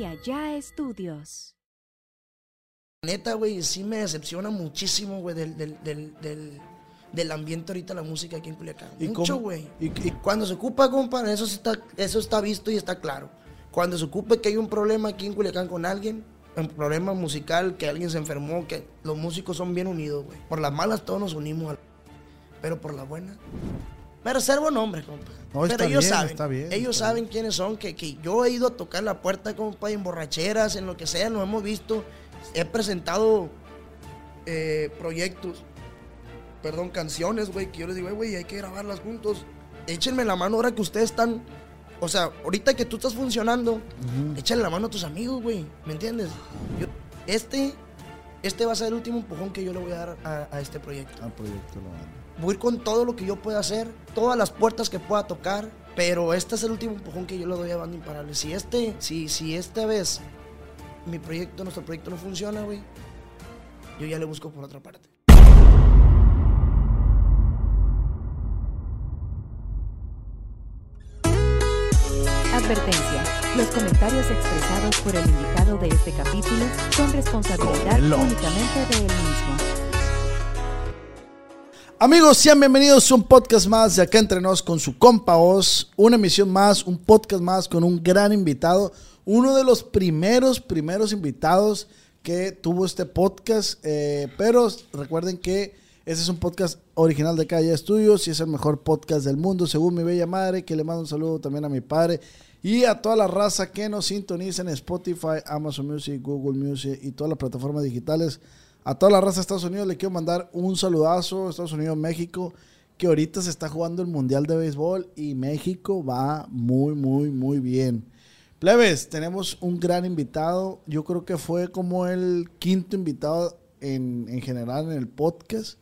y Allá Estudios. Neta, güey, sí me decepciona muchísimo, güey, del, del, del, del, del ambiente ahorita la música aquí en Culiacán. ¿Y Mucho, güey. ¿Y- Y, cuando se ocupa, compa, eso está, eso está visto y está claro. Cuando se ocupa que hay un problema aquí en Culiacán con alguien, un problema musical, que alguien se enfermó, que los músicos son bien unidos, güey. Por las malas todos nos unimos, pero por las buenas. Me reservo nombre, compa. No, pero ellos bien, saben, está bien, ellos está saben quiénes son, que, que yo he ido a tocar la puerta, compa, en borracheras, en lo que sea, nos hemos visto. He presentado eh, proyectos, perdón, canciones, güey, que yo les digo, "Eh, güey, hay que grabarlas juntos. Échenme la mano ahora que ustedes están, o sea, ahorita que tú estás funcionando, échale la mano a tus amigos, güey, ¿me entiendes? Yo- este, este va a ser el último empujón que yo le voy a dar a, a este proyecto. Al proyecto lo mando. Voy a ir con todo lo que yo pueda hacer, todas las puertas que pueda tocar, pero este es el último empujón que yo le doy a Banda Imparable. Si este, si, si esta vez mi proyecto, nuestro proyecto no funciona, güey, yo ya le busco por otra parte. Advertencia. Los comentarios expresados por el invitado de este capítulo son responsabilidad únicamente de él mismo. Amigos, sean bienvenidos a un podcast más de Acá Entre Nos con su compa Oz. Una emisión más, un podcast más con un gran invitado. Uno de los primeros, primeros invitados que tuvo este podcast. eh, pero recuerden que este es un podcast original de Calle Estudios y es el mejor podcast del mundo, según mi bella madre, que le mando un saludo también a mi padre y a toda la raza que nos sintoniza en Spotify, Amazon Music, Google Music y todas las plataformas digitales. A toda la raza de Estados Unidos le quiero mandar un saludazo, Estados Unidos, México, que ahorita se está jugando el Mundial de Béisbol y México va muy, muy, muy bien. Plebes, tenemos un gran invitado. Yo creo que fue como el quinto invitado en, en general en el podcast.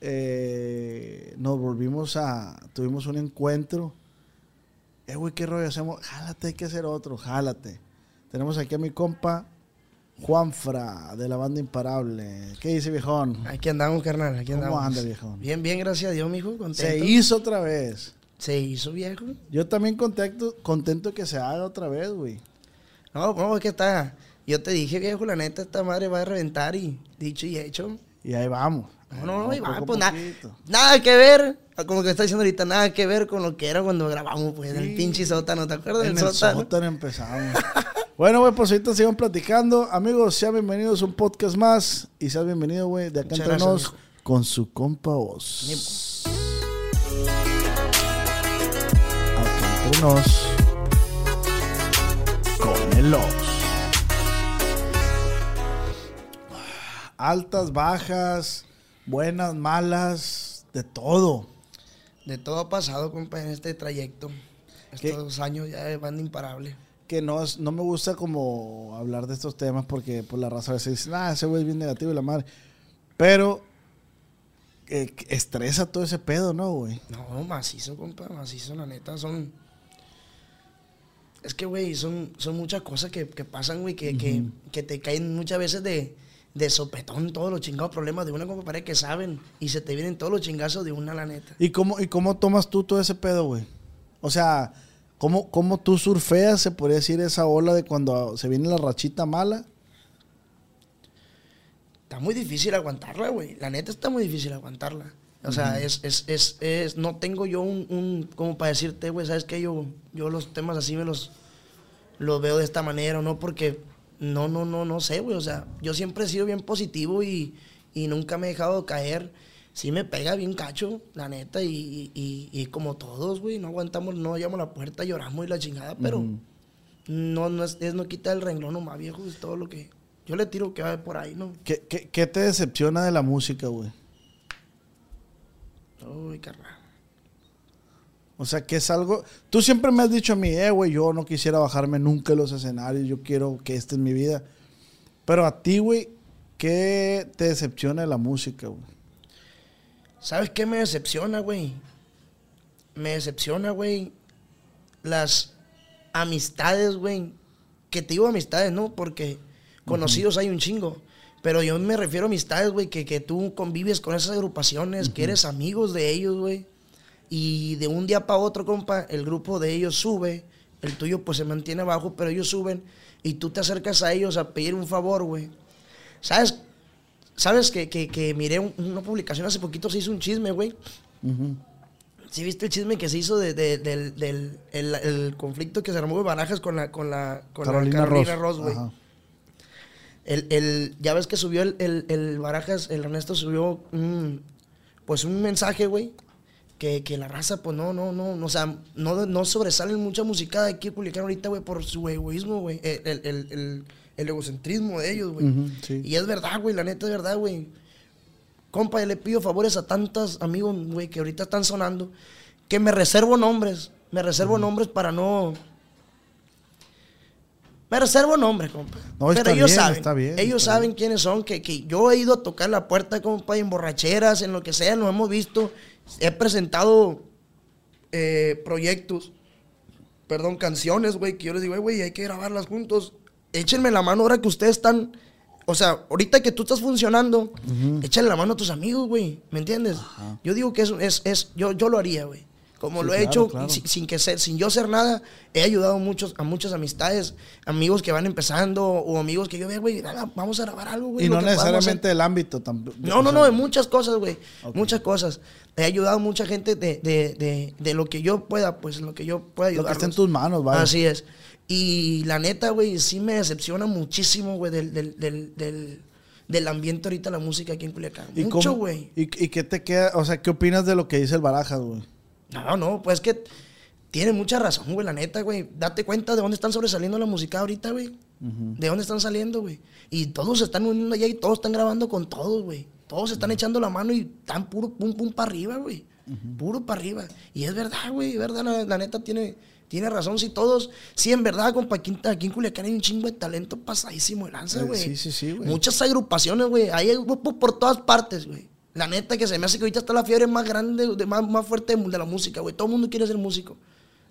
Eh, nos volvimos a. Tuvimos un encuentro. Eh, güey, ¿qué rollo hacemos? Jálate, hay que hacer otro, jálate. Tenemos aquí a mi compa Juanfra de la banda Imparable. ¿Qué dice, viejón? Aquí andamos, carnal, aquí ¿Cómo andamos. anda, viejón? Bien, bien, gracias a Dios, mijo, contento. Se hizo otra vez. Se hizo, viejo. Yo también contento, contento que se haga otra vez, güey. No, no, es que está. Yo te dije, viejo, la neta, esta madre va a reventar y dicho y hecho. Y ahí vamos. No, no, no, Ahí vamos, pues nada, nada que ver, como que está diciendo ahorita, nada que ver con lo que era cuando grabamos, pues, en el pinche sótano, ¿te acuerdas En del el sótano? sótano empezamos. bueno, güey, pues ahorita sigamos platicando. Amigos, sean bienvenidos a un podcast más. Y sean bienvenidos, güey, de acá Muchas entre gracias, nos con su compa Oz. Acá entre nos con el. Altas, bajas, buenas, malas, de todo. De todo ha pasado, compa, en este trayecto. ¿Qué? Estos dos años ya de banda imparable. Que no, es- no me gusta como hablar de estos temas porque por la raza a veces dicen, ah, ese güey es bien negativo y la madre. Pero eh, estresa todo ese pedo, ¿no, güey? No, macizo, compa, macizo, la neta, son... Es que, güey, son, son muchas cosas que, que pasan, güey, que, que, que te caen muchas veces de, de sopetón todos los chingados problemas de una compa pared que saben y se te vienen todos los chingazos de una, la neta. ¿Y cómo, ¿Y cómo tomas tú todo ese pedo, güey? O sea, ¿cómo, ¿cómo tú surfeas, se podría decir, esa ola de cuando se viene la rachita mala? Está muy difícil aguantarla, güey. La neta está muy difícil aguantarla. O sea, es, es, es, es, no tengo yo un, un como para decirte, güey, ¿sabes qué? Yo, yo los temas así me los, los veo de esta manera, ¿no? Porque no, no, no, no sé, güey. O sea, yo siempre he sido bien positivo y, y nunca me he dejado caer. Sí me pega bien cacho, la neta, y, y, y como todos, güey, no aguantamos, no llamamos a la puerta, lloramos y la chingada, pero no, no es, es no quita el renglón nomás, viejo, es todo lo que... Yo le tiro que va por ahí, ¿no? ¿Qué, qué, qué te decepciona de la música, güey? Uy, carnal. O sea, que es algo... Tú siempre me has dicho a mí, eh, güey, yo no quisiera bajarme nunca los escenarios, yo quiero que esta es mi vida. Pero a ti, güey, ¿qué te decepciona de la música, güey? ¿Sabes qué me decepciona, güey? Me decepciona, güey, las amistades, güey. Que te digo amistades, ¿no? Porque conocidos hay un chingo. Pero yo me refiero a amistades, güey, que, que tú convives con esas agrupaciones, que eres amigos de ellos, güey. Y de un día para otro, compa, el grupo de ellos sube El tuyo pues se mantiene abajo, pero ellos suben y tú te acercas a ellos a pedir un favor, güey. ¿Sabes? ¿Sabes que, que, que miré un- una publicación hace poquito, se hizo un chisme, güey? ¿Sí viste el chisme que se hizo de- de- del, del el, el conflicto que se armó de Barajas con la, con la, con la Carolina, Carolina Ross. Güey? El, el- ya ves que subió el, el, Barajas, el Ernesto subió un, pues un mensaje, güey, que, que la raza, pues no, no, no, no, o sea, no, no sobresalen mucha música de aquí publicar ahorita, güey, por su egoísmo, güey, el, el, egocentrismo de ellos, güey. Sí. Y es verdad, güey, la neta es verdad, güey. Compa, yo le pido favores a tantos amigos, güey, que ahorita están sonando, que me reservo nombres, me reservo nombres para no... Me reservo nombres, compa. No, está Pero ellos bien, saben, está bien, ellos está saben quiénes son, que, que yo he ido a tocar la puerta, compa, en borracheras, en lo que sea, lo hemos visto. He presentado eh, proyectos, perdón, canciones, güey, que yo les digo, "Eh, güey, hay que grabarlas juntos. Échenme la mano ahora que ustedes están, o sea, ahorita que tú estás funcionando, échale la mano a tus amigos, güey, ¿me entiendes? Yo digo que es, es, es yo, yo lo haría, güey. Como Sí, lo he claro, hecho claro. sin, sin que ser, sin yo ser nada, he ayudado muchos, a muchas amistades, amigos que van empezando o amigos que yo veo, güey, nada, vamos a grabar algo, güey. Y no que podamos hacer". necesariamente el ámbito tampoco. No, no, no, de muchas cosas, güey. Muchas cosas. He ayudado a mucha gente de, de, de, de lo que yo pueda, pues, lo que yo pueda Lo que ayudar. está en tus manos, vaya. Así es. Y la neta, güey, sí me decepciona muchísimo, güey, del, del, del, del, del ambiente ahorita la música aquí en Culiacán. ¿Y Mucho, güey. ¿Y, ¿Y qué te queda? O sea, ¿qué opinas de lo que dice el Barajas, güey? No, no, pues que tiene mucha razón, güey, la neta, güey. Date cuenta de dónde están sobresaliendo la música ahorita, güey. De dónde están saliendo, güey. Y todos se están uniendo allá y todos están grabando con todos, güey. Todos se están echando la mano y están puro pum pum para arriba, güey. Puro para arriba. Y es verdad, güey, verdad, la, la neta tiene, tiene razón. Si todos, sí, en verdad, compa, aquí, aquí en Culiacán hay un chingo de talento pasadísimo de lanza, Eh, güey. sí, sí, sí, güey. Muchas agrupaciones, güey. Hay grupos por todas partes, güey. La neta que se me hace que ahorita está la fiebre más grande, de, más, más fuerte de la música, güey. Todo el mundo quiere ser músico.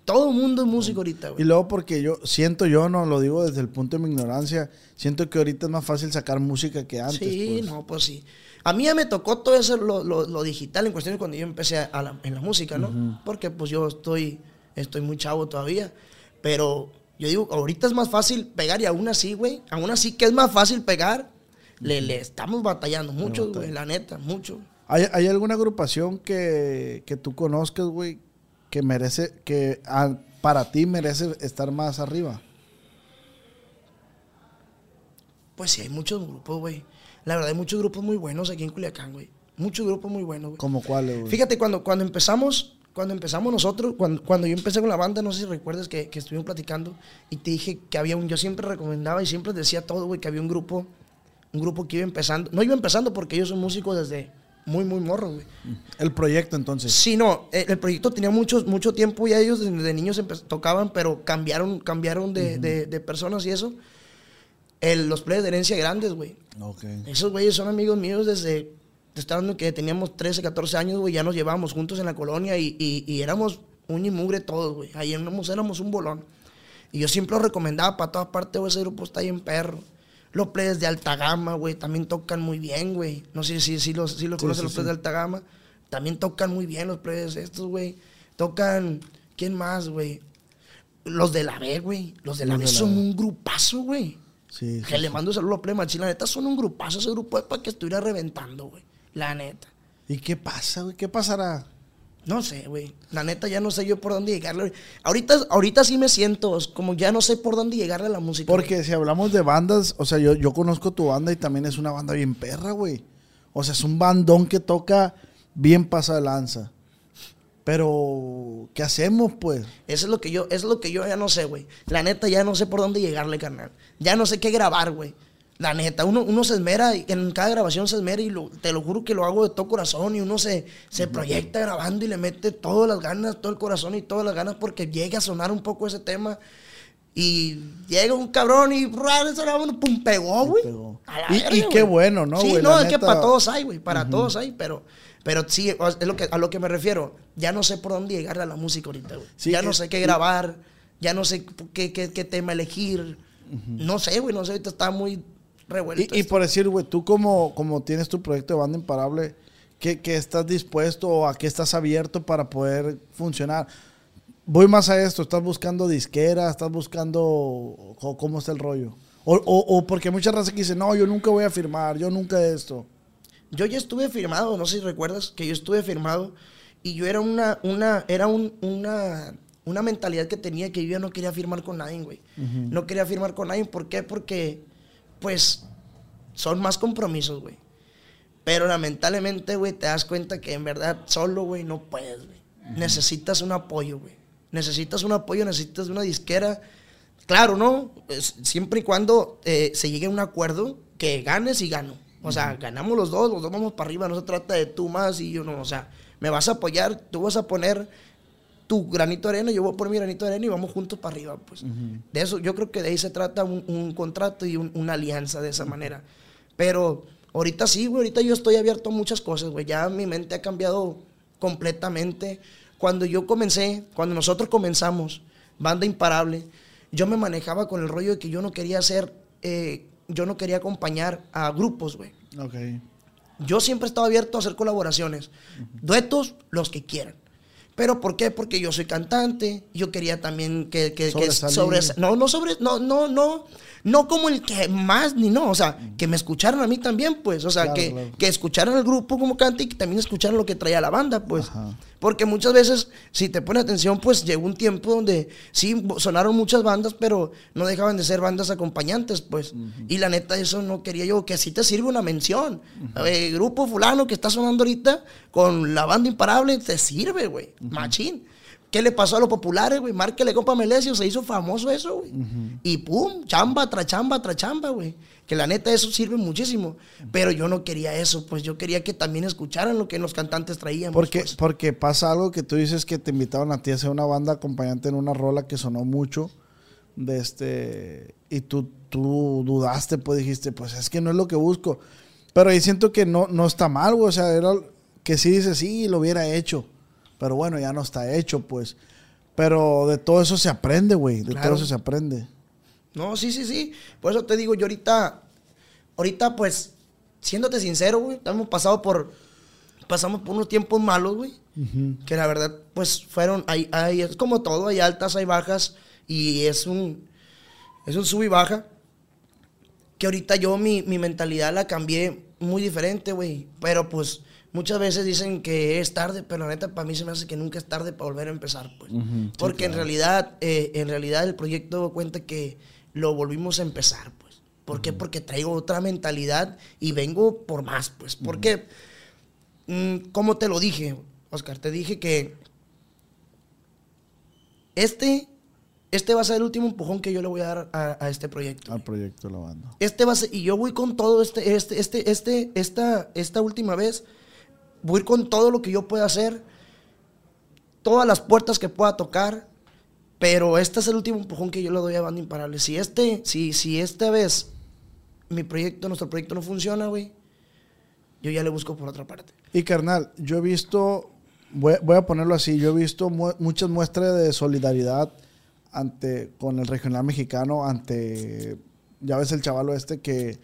Todo el mundo es músico ahorita, Y güey. luego porque yo siento yo, no lo digo desde el punto de mi ignorancia, siento que ahorita es más fácil sacar música que antes. Sí, pues. no, pues sí. A mí ya me tocó todo eso, lo, lo- lo digital en cuestiones cuando yo empecé a la- en la música, ¿no? Porque pues yo estoy, estoy muy chavo todavía. Pero yo digo, ahorita es más fácil pegar y aún así, güey, aún así que es más fácil pegar, le, le estamos batallando mucho, güey, la neta, mucho. ¿Hay, hay alguna agrupación que, que tú conozcas, güey, que merece, que ah, para ti merece estar más arriba? Pues sí, hay muchos grupos, güey. La verdad, hay muchos grupos muy buenos aquí en Culiacán, güey. Muchos grupos muy buenos, güey. ¿Como cuáles, güey? Fíjate, cuando, cuando empezamos, cuando empezamos nosotros, cuando, cuando yo empecé con la banda, no sé si recuerdas que, que estuvimos platicando y te dije que había un, yo siempre recomendaba y siempre decía todo, güey, que había un grupo, un grupo que iba empezando. No iba empezando porque ellos son músicos desde muy, muy morros, güey. El proyecto, entonces. Sí, no, el, el proyecto tenía mucho, mucho tiempo ya ellos desde niños tocaban, pero cambiaron, cambiaron de, de- de personas y eso. El- los players de herencia grandes, güey. Ok. Esos güeyes son amigos míos desde, te estoy hablando que teníamos 13, 14 años, güey, ya nos llevábamos juntos en la colonia y, y- y éramos uña y mugre todos, güey. Ahí éramos, éramos un bolón. Y yo siempre lo recomendaba para todas partes, güey, ese grupo está ahí en perro. Los players de alta gama, güey, también tocan muy bien, güey. No sé si, si los, si los Sí, conocen sí, los sí. players de alta gama. También tocan muy bien los players estos, güey. Tocan, ¿quién más, güey? Los de la B, güey. Los de la Los B de la son B. un grupazo, güey. Sí, Que le mando un saludo a Play Machín. La neta son un grupazo. Ese grupo es para que estuviera reventando, güey. La neta. ¿Y qué pasa, güey? ¿Qué pasará? No sé, güey. La neta ya no sé yo por dónde llegarle. Ahorita, ahorita sí me siento como ya no sé por dónde llegarle a la música. güey. Porque si hablamos de bandas, o sea, yo, yo conozco tu banda y también es una banda bien perra, güey. O sea, es un bandón que toca bien pasa de lanza. Pero, ¿qué hacemos, pues? Eso es lo que yo, eso es lo que yo ya no sé, güey. La neta ya no sé por dónde llegarle, carnal. Ya no sé qué grabar, güey. La neta, uno, uno se esmera, y en cada grabación se esmera y lo- te lo juro que lo hago de todo corazón y uno se, se proyecta grabando y le mete todas las ganas, todo el corazón y todas las ganas porque llega a sonar un poco ese tema. Y llega un cabrón y pum, pegó, güey. Y- qué bueno, ¿no, Sí, no, es que para todos hay, güey, para todos hay, pero, pero sí, es lo que, a lo que me refiero. Ya no sé por dónde llegarle a la música ahorita, güey. Sí, ya no sé qué grabar, ya no sé qué, qué, qué tema elegir. No sé, güey, no sé, ahorita está muy revuelto. Y, y por decir, güey, tú como, como tienes tu proyecto de banda imparable, ¿qué, qué estás dispuesto o a qué estás abierto para poder funcionar? voy más a esto, ¿estás buscando disquera? ¿Estás buscando cómo está el rollo? O, o- o porque muchas razas que dicen, no, yo nunca voy a firmar, yo nunca esto. Yo ya estuve firmado, no sé si recuerdas que yo estuve firmado y yo era una, una, era un- una, una mentalidad que tenía que yo ya no quería firmar con nadie, güey. No quería firmar con nadie, ¿por qué? Porque, pues, son más compromisos, güey. Pero lamentablemente, güey, te das cuenta que en verdad solo, güey, no puedes, güey. Necesitas un apoyo, güey. Necesitas un apoyo, necesitas una disquera. Claro, ¿no? Siempre y cuando eh, se llegue a un acuerdo que ganes y gano. O sea, ganamos los dos, los dos vamos para arriba. No se trata de tú más y yo no. O sea, me vas a apoyar, tú vas a poner tu granito de arena, yo voy a poner mi granito de arena y vamos juntos para arriba, pues. De eso, yo creo que de ahí se trata un, un contrato y un- una alianza de esa manera. Pero ahorita sí, güey, ahorita yo estoy abierto a muchas cosas, güey. Ya mi mente ha cambiado completamente. Cuando yo comencé, cuando nosotros comenzamos, Banda Imparable, yo me manejaba con el rollo de que yo no quería hacer, eh, yo no quería acompañar a grupos, güey. Ok. Yo siempre he estado abierto a hacer colaboraciones. Duetos, los que quieran. ¿Pero por qué? Porque yo soy cantante. Yo quería también que... que, que sobre, no, no sobre... No, no, no. No como el que más ni no. O sea, que me escucharan a mí también, pues. O sea, Claro, que, claro. que escucharan al grupo como canta y que también escucharan lo que traía la banda, pues. Ajá. Porque muchas veces, si te pones atención, pues llegó un tiempo donde sí sonaron muchas bandas, pero no dejaban de ser bandas acompañantes, pues. Y la neta, eso no quería yo, que sí te sirve una mención. Eh, grupo fulano que está sonando ahorita con la banda imparable, te sirve, güey. Machín. ¿Qué le pasó a los populares, güey? Márquele compa Melesio, se hizo famoso eso, güey. Y pum, chamba tras chamba tras chamba, güey. Que la neta eso sirve muchísimo. Pero yo no quería eso, pues yo quería que también escucharan lo que los cantantes traían. Porque, pues. porque pasa algo que tú dices que te invitaron a ti a hacer una banda acompañante en una rola que sonó mucho. De este, y tú, tú dudaste, pues dijiste, pues es que no es lo que busco. Pero ahí siento que no, no está mal, güey. O sea, era que sí dices, sí, lo hubiera hecho. Pero bueno, ya no está hecho, pues. Pero de todo eso se aprende, güey. De Claro. todo eso se aprende. No, sí, sí, sí. Por eso te digo, yo ahorita, ahorita pues, siéndote sincero, güey, hemos pasado por, pasamos por unos tiempos malos, güey. Que la verdad, pues, fueron, hay, hay, es como todo, hay altas, hay bajas, y es un, es un sub y baja. Que ahorita yo mi, mi mentalidad la cambié muy diferente, güey. Pero pues, muchas veces dicen que es tarde, pero la neta, para mí se me hace que nunca es tarde para volver a empezar, pues. Porque en realidad, eh, en realidad el proyecto cuenta que lo volvimos a empezar, pues. ¿Por qué? Porque traigo otra mentalidad y vengo por más, pues. Porque, mm, como te lo dije, Oscar, te dije que este, este va a ser el último empujón que yo le voy a dar a, a este proyecto. Al proyecto de la banda. Este va a ser, y yo voy con todo este, este, este, este, esta, esta última vez, voy a ir con todo lo que yo pueda hacer, todas las puertas que pueda tocar, pero este es el último empujón que yo le doy a Banda Imparable. Si este, si, si esta vez mi proyecto, nuestro proyecto no funciona, güey, yo ya le busco por otra parte. Y carnal, yo he visto, voy, a ponerlo así, yo he visto mu- muchas muestras de solidaridad ante con el regional mexicano, ante, ya ves el chavalo este que,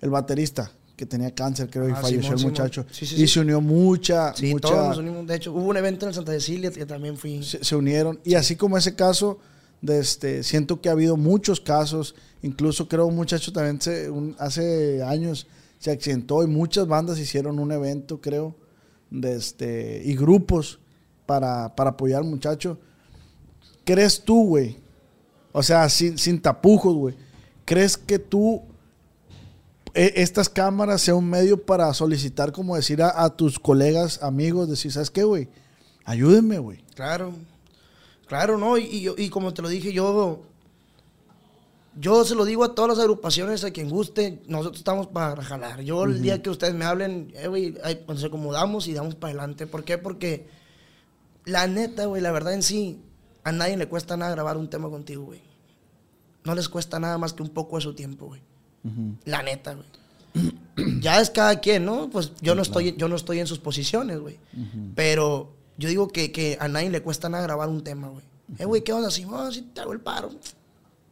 el baterista, que tenía cáncer, creo, y Ah, falleció Simón, el Simón. muchacho. Sí, sí, y sí. se unió mucha, Sí, mucha, todos nos unimos. De hecho, hubo un evento en el Santa Cecilia que también fui. se, se unieron. Y así como ese caso, de este, siento que ha habido muchos casos, incluso creo un muchacho también se, un- hace años se accidentó y muchas bandas hicieron un evento, creo, de este, y grupos para, para apoyar al muchacho. ¿Crees tú, güey? O sea, sin, sin tapujos, güey. ¿Crees que tú, estas cámaras sea un medio para solicitar, como decir a, a tus colegas, amigos, decir, ¿sabes qué, güey? Ayúdenme, güey. Claro, claro, ¿no? Y, y y como te lo dije, yo, yo se lo digo a todas las agrupaciones, a quien guste, nosotros estamos para jalar. Yo el día que ustedes me hablen, eh, güey, pues, nos acomodamos y damos para adelante. ¿Por qué? Porque la neta, güey, la verdad en sí, a nadie le cuesta nada grabar un tema contigo, güey. No les cuesta nada más que un poco de su tiempo, güey. La neta, güey. ya es cada quien, ¿no? Pues yo no estoy, yo no estoy en sus posiciones, güey. Pero yo digo que, que a nadie le cuesta nada grabar un tema, güey. Eh, güey, ¿qué onda? Si, oh, si te hago el paro.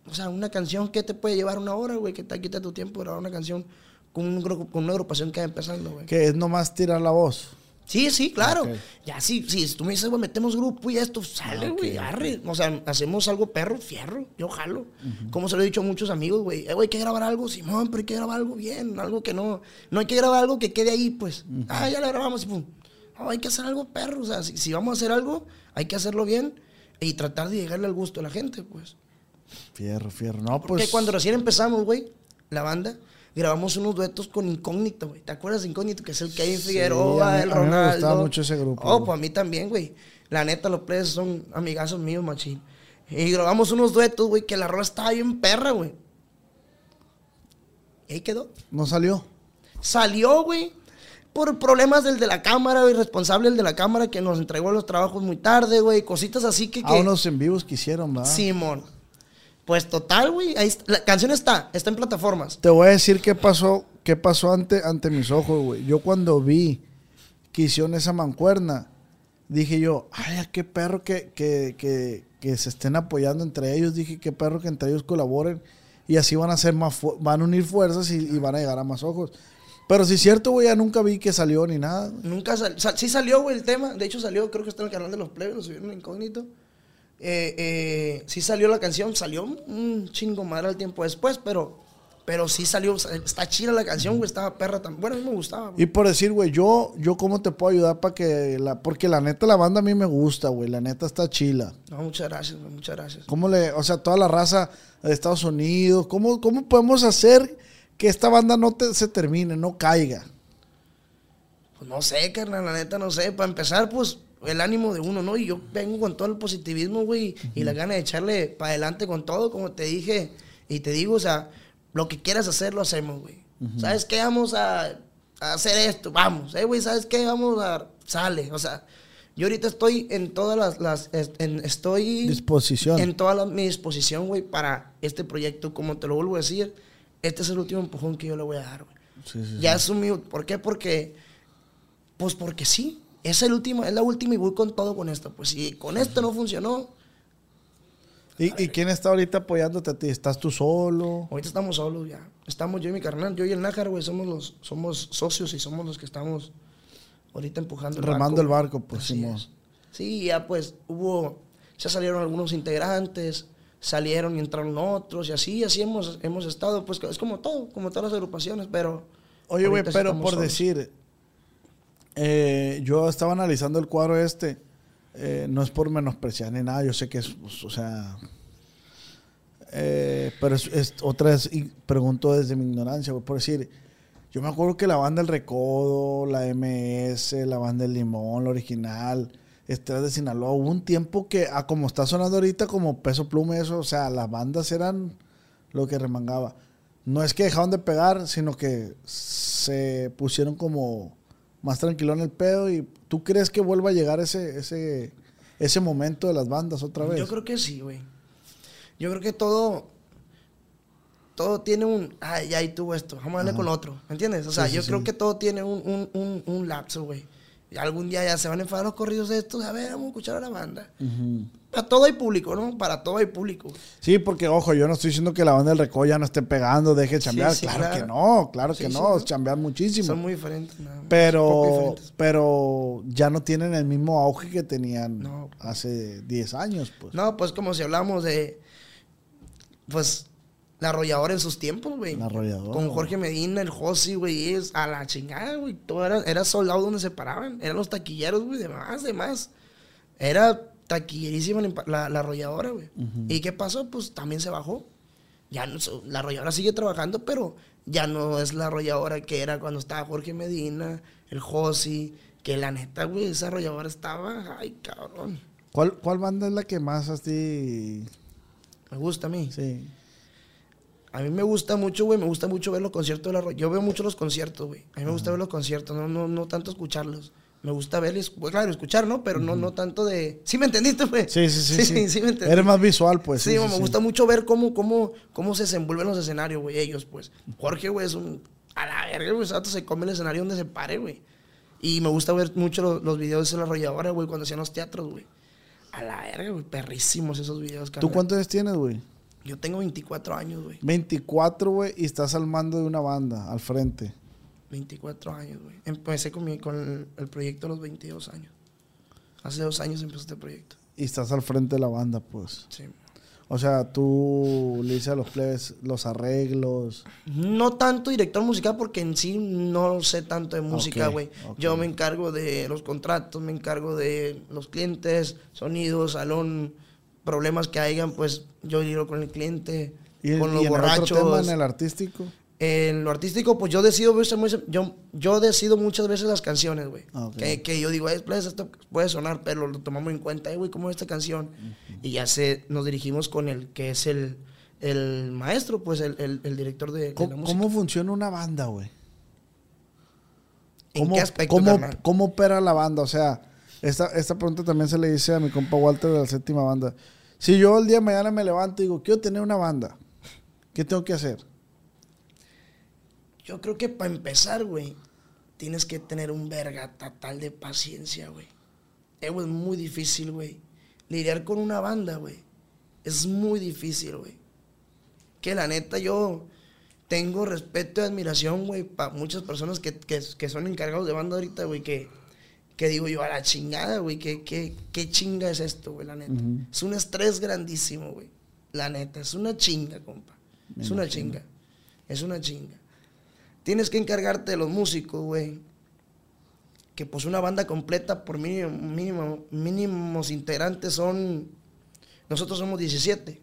O sea, una canción que te puede llevar una hora, güey, que te quita tu tiempo grabar una canción con, un con una agrupación que va empezando, güey. Que es nomás tirar la voz. Sí, sí, claro. Ya sí, sí, si tú me dices, güey, metemos grupo y esto, sale, güey, ok, arre. O sea, hacemos algo perro, fierro, yo jalo. Como se lo he dicho a muchos amigos, güey, eh, güey, hay que grabar algo, Simón, pero hay que grabar algo bien, algo que no, no hay que grabar algo que quede ahí, pues. Ah, ya lo grabamos y pum. No, hay que hacer algo perro, o sea, si, si vamos a hacer algo, hay que hacerlo bien y tratar de llegarle al gusto a la gente, pues. Fierro, fierro. No, Porque pues. cuando recién empezamos, güey, la banda, grabamos unos duetos con Incógnito, güey. ¿Te acuerdas de Incógnito? Que es el Kevin a Figueroa, el a mí me Ronaldo. gustaba mucho ese grupo, Oh, pues a mí también, güey. La neta, los players son amigazos míos, machín. Y grabamos unos duetos, güey, que la rola estaba bien perra, güey. Y ahí quedó. No salió. Salió, güey. Por problemas del de la cámara, güey, responsable el de la cámara que nos entregó los trabajos muy tarde, güey. Cositas así que... A que- unos en vivos que hicieron, ¿verdad? Simón. Pues total, güey. ahí está- La canción está, está en plataformas. Te voy a decir qué pasó, qué pasó ante, ante mis ojos, güey. Yo cuando vi que hicieron esa mancuerna, dije yo, ay, qué perro que, que, que, que se estén apoyando entre ellos. Dije, qué perro que entre ellos colaboren. Y así van a ser más, van a unir fuerzas y, y van a llegar a más ojos. Pero si es cierto, güey, ya nunca vi que salió ni nada. Nunca sal- sal- sí salió, güey, el tema. De hecho, salió, creo que está en el canal de los plebes, lo subieron incógnito. Eh, eh, sí salió la canción, salió un chingo madre al tiempo después, pero, pero sí salió, está chida la canción, güey, estaba perra también. Bueno, a mí me gustaba, güey. Y por decir, güey, yo, yo cómo te puedo ayudar para que la... Porque la neta, la banda a mí me gusta, güey. La neta está chila. No, muchas gracias, güey, muchas gracias. ¿Cómo le, o sea, toda la raza de Estados Unidos, ¿cómo, cómo podemos hacer que esta banda no te- se termine, no caiga? Pues no sé, carnal, la neta no sé. Para empezar, pues el ánimo de uno, ¿no? Y yo vengo con todo el positivismo, güey, y la gana de echarle para adelante con todo, como te dije. Y te digo, o sea, lo que quieras hacer, lo hacemos, güey. ¿Sabes qué? Vamos a, a hacer esto, vamos. ¿Eh, güey? ¿Sabes qué? Vamos a... Sale, o sea... Yo ahorita estoy en todas las... en- estoy... Disposición. En toda la- mi disposición, güey, para este proyecto. Como te lo vuelvo a decir, este es el último empujón que yo le voy a dar, güey. Sí, sí, Ya es un mío. ¿Por qué? Porque, pues porque sí. Es el último, es la última y voy con todo con esto. Pues si con esto no funcionó, ¿Y, y quién está ahorita apoyándote a ti? ¿Estás tú solo? ahorita estamos solos ya. Estamos yo y mi carnal, yo y el Nájar, güey, somos los, somos socios y somos los que estamos ahorita empujando el Remando el barco, pues, Así Simón. es. Sí, ya pues hubo, ya salieron algunos integrantes, salieron y entraron otros y así, así hemos, hemos estado, pues es como todo, como todas las agrupaciones, pero... Oye, güey, pero por solos. decir, eh, yo estaba analizando el cuadro este, eh, no es por menospreciar ni nada, yo sé que es, pues, o sea, eh, pero es, otra vez, y pregunto desde mi ignorancia, por decir, yo me acuerdo que la banda El Recodo, la MS, la banda El Limón, la original, Estrellas de Sinaloa, hubo un tiempo que, a como está sonando ahorita, como peso pluma eso, o sea, las bandas eran lo que remangaba. No es que dejaron de pegar, sino que se pusieron como más tranquilo en el pedo y ¿tú crees que vuelva a llegar ese, ese, ese momento de las bandas otra vez? Yo creo que sí, güey. Yo creo que todo. Todo tiene un. Ay, ya ahí tuvo esto. Vamos a darle Ajá. con otro. ¿Me entiendes? O sea, Sí, yo sí. creo que todo tiene un, un, un, un lapso, güey. Y algún día ya se van a enfadar los corridos de estos. A ver, vamos a escuchar a la banda. Ujú. Para todo hay público, ¿no? Para todo hay público. Sí, porque ojo, yo no estoy diciendo que la banda del Recodo ya no esté pegando, deje de chambear. sí, claro, claro. que no, claro Sí, que no, ¿no? chambear muchísimo. Son muy diferentes, poco pero, diferentes. pero ya no tienen el mismo auge que tenían No. hace 10 años, pues. No, pues como si hablamos de. Pues. La arrolladora en sus tiempos, güey. La Arrolladora. Con Jorge Medina, el Josi, güey. A la chingada, güey. Todo era, era soldado donde se paraban. Eran los taquilleros, güey. De más, de más. Era taquillerísima la, la, la arrolladora, güey. ¿Y qué pasó? Pues también se bajó. Ya no, la arrolladora sigue trabajando, pero ya no es la arrolladora que era cuando estaba Jorge Medina, el Josi. Que la neta, güey, esa arrolladora estaba. Ay, cabrón. ¿Cuál, ¿Cuál banda es la que más así? Me gusta a mí. Sí. A mí me gusta mucho, güey, me gusta mucho ver los conciertos de la. Yo veo mucho los conciertos, güey. A mí me gusta ver los conciertos, no, no, no tanto escucharlos. Me gusta verles, pues, claro, escuchar, ¿no? Pero no, no tanto de... ¿Sí me entendiste, güey? Sí, sí, sí. Sí, sí, me entendí. Eres más visual, pues. sí, me gusta mucho ver cómo, cómo, cómo se desenvuelven los escenarios, güey, ellos, pues. Jorge, güey, es un... A la verga, güey, se come el escenario donde se pare, güey. Y me gusta ver mucho los, los videos de la arrolladora, güey, cuando hacían los teatros, güey. A la verga, güey, perrísimos esos videos, ¿Tú carnal. cuántos años tienes, güey? Yo tengo 24 años, güey. 24, güey, y estás al mando de una banda, al frente. 24 años, güey. Empecé con, mi- con el, el proyecto a los 22 años. Hace dos años empezó este proyecto. Y estás al frente de la banda, pues. Sí. O sea, tú le dices a los plebes los arreglos. No tanto director musical porque en sí no sé tanto de música, güey. Yo me encargo de los contratos, me encargo de los clientes, sonidos, salón, problemas que hayan, pues yo lidio con el cliente, Y, con y los en el borrachos. otro tema, en el artístico. En lo artístico, pues yo decido, yo, yo decido muchas veces las canciones, güey. Ah. Que, que yo digo, "Eh, pues, esto puede sonar, pero lo tomamos en cuenta, eh, güey, ¿cómo es esta canción? Y ya se, nos dirigimos con el que es el, el maestro, pues el, el- el director de, de la ¿Cómo, música. cómo funciona una banda, güey? ¿En ¿Cómo, qué aspecto, cómo, cómo opera la banda? O sea, esta, esta pregunta también se le dice a mi compa Walter de la séptima banda. Si yo el día de mañana me levanto y digo, quiero tener una banda, ¿qué tengo que hacer? Yo creo que para empezar, güey, tienes que tener un verga total de paciencia, güey. Eh, güey, es muy difícil, güey. Lidiar con una banda, güey. Es muy difícil, güey. Que la neta yo tengo respeto y admiración, güey, para muchas personas que, que, que son encargados de banda ahorita, güey, que, que digo yo, a la chingada, güey, que, que, qué chinga es esto, güey, la neta. Es un estrés grandísimo, güey. La neta, es una chinga, compa. Me es una chinga. Es una chinga. Tienes que encargarte de los músicos, güey. Que pues una banda completa por mínimo, mínimo, mínimos integrantes son... Nosotros somos 17.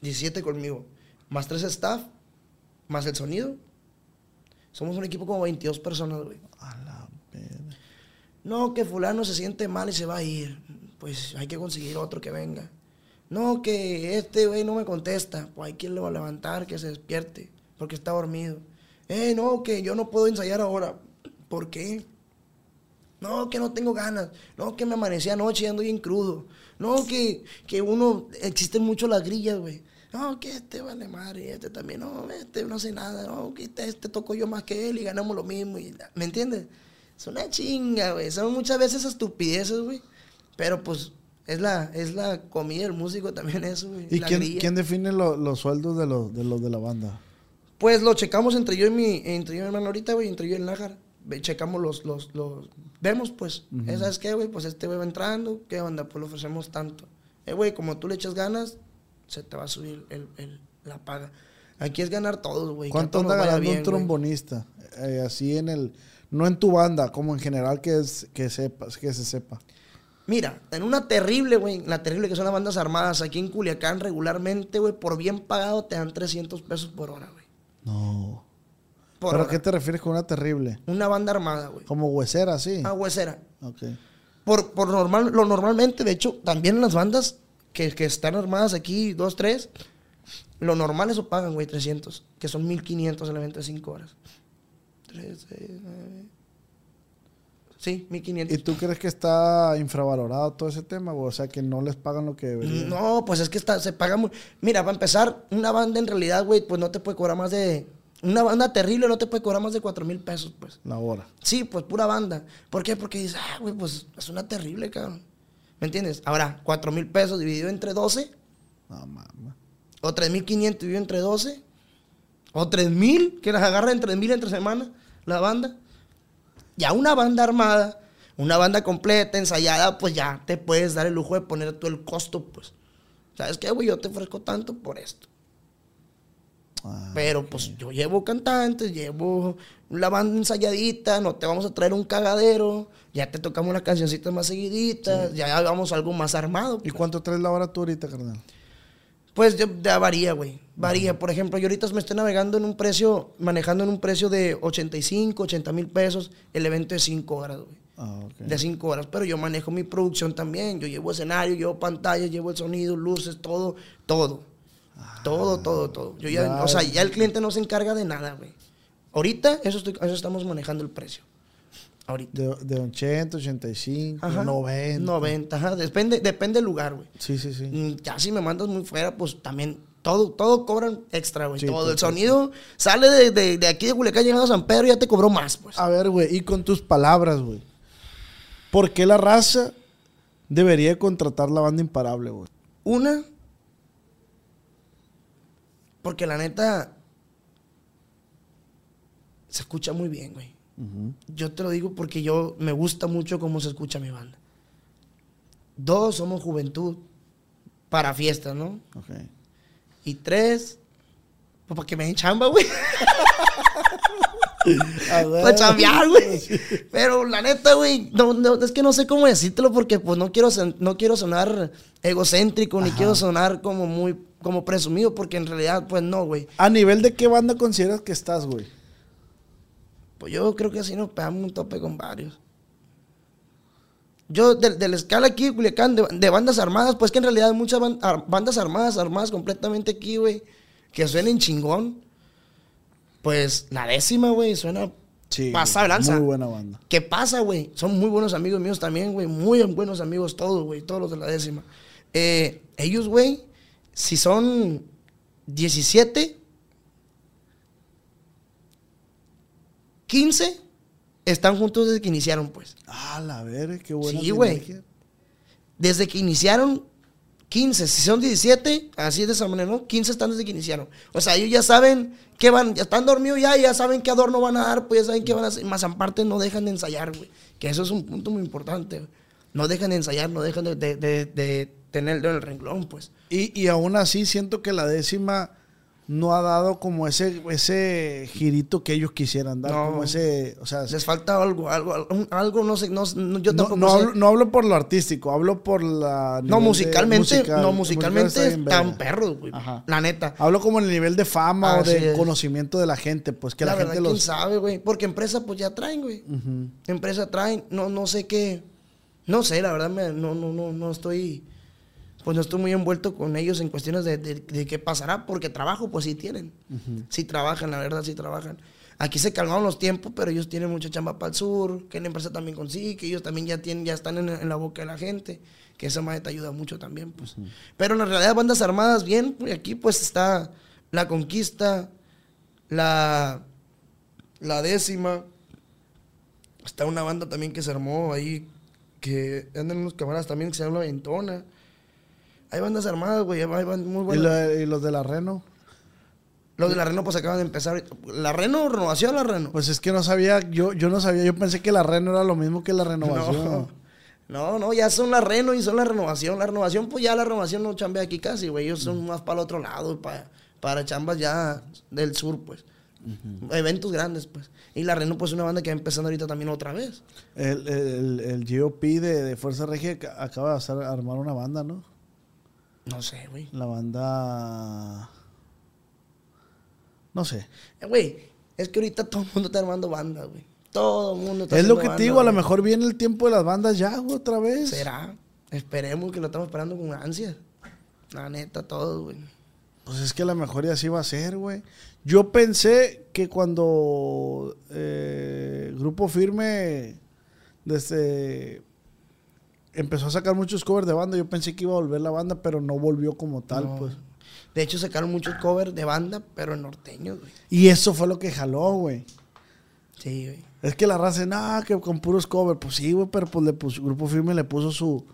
17 conmigo. Más tres staff. Más el sonido. Somos un equipo como 22 personas, güey. A la verga. No, que fulano se siente mal y se va a ir. Pues hay que conseguir otro que venga. No, que este güey no me contesta. Pues hay quien le va a levantar, que se despierte, porque está dormido. Eh, no, que yo no puedo ensayar ahora. ¿Por qué? No, que no tengo ganas. No, que me amanecí anoche y ando bien crudo. No, que, que uno, existen mucho las grillas, güey. No, que este vale madre, y este también, no, este no hace nada, no, que este, este tocó yo más que él y ganamos lo mismo. Y, ¿Me entiendes? Es una chinga, güey. Son muchas veces estupideces, güey. Pero pues es la, es la comida del músico también eso, güey. ¿Y quién, quién define lo- los sueldos de los, de los de la banda? Pues lo checamos entre yo y mi, entre yo y mi hermano ahorita, güey, entre yo y el Nájar. Checamos los, los, los, vemos pues, eh, ¿sabes qué, güey? Pues este güey va entrando, ¿qué onda? Pues le ofrecemos tanto. Eh, güey, como tú le echas ganas, se te va a subir el, el- la paga. Aquí es ganar todos, güey. ¿Cuánto anda ganando un bien, trombonista? Eh, así en el... No en tu banda, como en general que, es, que, sepas, que se sepa. Mira, en una terrible, güey, la terrible que son las bandas armadas, aquí en Culiacán regularmente, güey, por bien pagado te dan 300 pesos por hora, güey. No. Por ¿Pero a qué te refieres con una terrible? Una banda armada, güey. Como huesera, sí. Ah, huesera. Ok. Por, por normal, lo normalmente, de hecho, también en las bandas que, que están armadas aquí, dos, tres, lo normal eso pagan, güey, 300, que son 1500 el evento de 5 horas. 3, 6, 9. Sí, 1500. ¿Y tú crees que está infravalorado todo ese tema? O sea, que no les pagan lo que deberían. No, pues es que está, se paga muy... Mira, para empezar, una banda en realidad, güey, pues no te puede cobrar más de... Una banda terrible no te puede cobrar más de 4 mil pesos, pues. La hora. Sí, pues pura banda. ¿Por qué? Porque dices, ah, güey, pues es una terrible, cabrón. ¿Me entiendes? Ahora, 4 mil pesos dividido entre 12, No, mames. o 3.500 dividido entre 12, o 3.000, que las agarra en 3.000 entre semana, la banda. Ya una banda armada, una banda completa, ensayada, pues ya te puedes dar el lujo de poner tú el costo, pues. ¿Sabes qué, güey? Yo te ofrezco tanto por esto. Ah, Pero pues yo llevo cantantes, llevo la banda ensayadita, no te vamos a traer un cagadero, ya te tocamos unas cancioncitas más seguiditas, ya a algo más armado. ¿Y pues. cuánto traes la hora tú ahorita, carnal? Pues ya, ya varía, güey. Varía. Por ejemplo, yo ahorita me estoy navegando en un precio, manejando en un precio de 85, 80 mil pesos, el evento de 5 horas, güey. Ah. De 5 horas. Pero yo manejo mi producción también. Yo llevo escenario, llevo pantalla, llevo el sonido, luces, todo, todo. todo, todo, todo. Yo ya, o sea, ya. ya el cliente no se encarga de nada, güey. Ahorita, eso, estoy- eso estamos manejando el precio. Ahorita. De, de 80, 85, Ajá. 90. 90, ajá. Depende, depende del lugar, güey. Sí, sí, sí. Mm, Ya si me mandas muy fuera, pues también todo, todo cobran extra, güey. Sí, todo. pues, el sí, sonido sale de, de- de aquí de Culiacán llegando a San Pedro y ya te cobró más, pues. A ver, güey, y con tus palabras, güey. ¿Por qué la raza debería contratar la banda imparable, güey? Una, porque la neta, se escucha muy bien, güey. Yo te lo digo porque yo me gusta mucho cómo se escucha mi banda. Dos, somos juventud para fiestas, ¿no? Ok. Y tres, pues para que me den chamba, güey. Para chambear, güey. Pero la neta, güey, no, no, es que no sé cómo decírtelo porque pues no quiero, no quiero sonar egocéntrico ni quiero sonar como muy, como presumido porque en realidad, pues no, güey. ¿A nivel de qué banda consideras que estás, güey? Pues yo creo que así nos pegamos un tope con varios. Yo, de, de la escala aquí, Culiacán, de, de bandas armadas, pues que en realidad hay muchas bandas armadas, armadas completamente aquí, güey, que suenen chingón. Pues la décima, güey, suena Sí. lanza. Muy buena banda. ¿Qué pasa, güey? Son muy buenos amigos míos también, güey. Muy buenos amigos todos, güey. Todos los de la décima. Eh, ellos, güey, si son 17, 15, están juntos desde que iniciaron, pues. Ah, la verga, qué buena. Sí, güey. Desde que iniciaron, 15. Si son 17, así de esa manera, ¿no? 15 están desde que iniciaron. O sea, ellos ya saben que van, ya están dormidos ya, ya saben qué adorno van a dar, pues ya saben qué van a hacer. Más aparte, no dejan de ensayar, güey. Que eso es un punto muy importante, güey. No dejan de ensayar, no dejan de, de- de- de tener el renglón, pues. Y, y aún así siento que la décima no ha dado como ese, ese girito que ellos quisieran dar. No. Como ese, o sea, Les falta algo, algo, algo, no sé, no, no- yo no, tampoco no sé. hablo, no hablo por lo artístico, hablo por la... No, de- musicalmente, musical. no, Musical musicalmente bien están perros, güey. La neta. Hablo como en el nivel de fama o de conocimiento de la gente, pues que la, la, verdad, gente quién los... sabe, güey. Porque empresa, pues ya traen, güey. Empresa traen, no, no sé qué. No sé, la verdad, me- no, no, no, no estoy. Pues no estoy muy envuelto con ellos en cuestiones de, de- de qué pasará, porque trabajo, pues sí tienen. Sí trabajan, la verdad, sí trabajan. Aquí se calmaron los tiempos, pero ellos tienen mucha chamba para el sur, que la empresa también consigue, que ellos también ya tienen, ya están en, en la boca de la gente, que esa madre te ayuda mucho también, pues. Pero en la realidad, bandas armadas, bien, y aquí pues está la conquista, la, la décima, Está una banda también que se armó ahí, que andan unos camaradas también que se llama La Ventona. Hay bandas armadas, güey, hay bandas muy ¿Y, buenas. lo- y los de la Reno? Los de la Reno pues acaban de empezar. ¿La Reno, renovación la Reno? Pues es que no sabía, yo, yo no sabía, yo pensé que la Reno era lo mismo que la renovación. No, no, no, ya son la Reno y son la renovación. La renovación, pues ya la renovación no chambea aquí casi, güey. Ellos son más para el otro lado, para, para chambas ya del sur, pues. Eventos grandes, pues. Y la Reno, pues, es una banda que va empezando ahorita también otra vez. El, el, el GOP de, de Fuerza Regia ac- acaba de hacer- armar una banda, ¿no? No sé, güey. La banda... No sé. Eh, Güey, es que ahorita todo el mundo está armando bandas, güey. Todo el mundo está Es lo que te digo, a lo mejor viene el tiempo de las bandas ya, güey, otra vez. Será. Esperemos que lo estamos esperando con ansia. La neta, todo, güey. Pues es que a lo mejor ya así va a ser, güey. Yo pensé que cuando eh, Grupo Firme desde empezó a sacar muchos covers de banda, yo pensé que iba a volver la banda, pero no volvió como tal, No. pues. De hecho, sacaron muchos covers de banda, pero en norteños, güey. Y eso fue lo que jaló, güey. Sí, güey. Es que la raza, nada, que con puros covers. Pues sí, güey, pero pues le puso, Grupo Firme le puso su,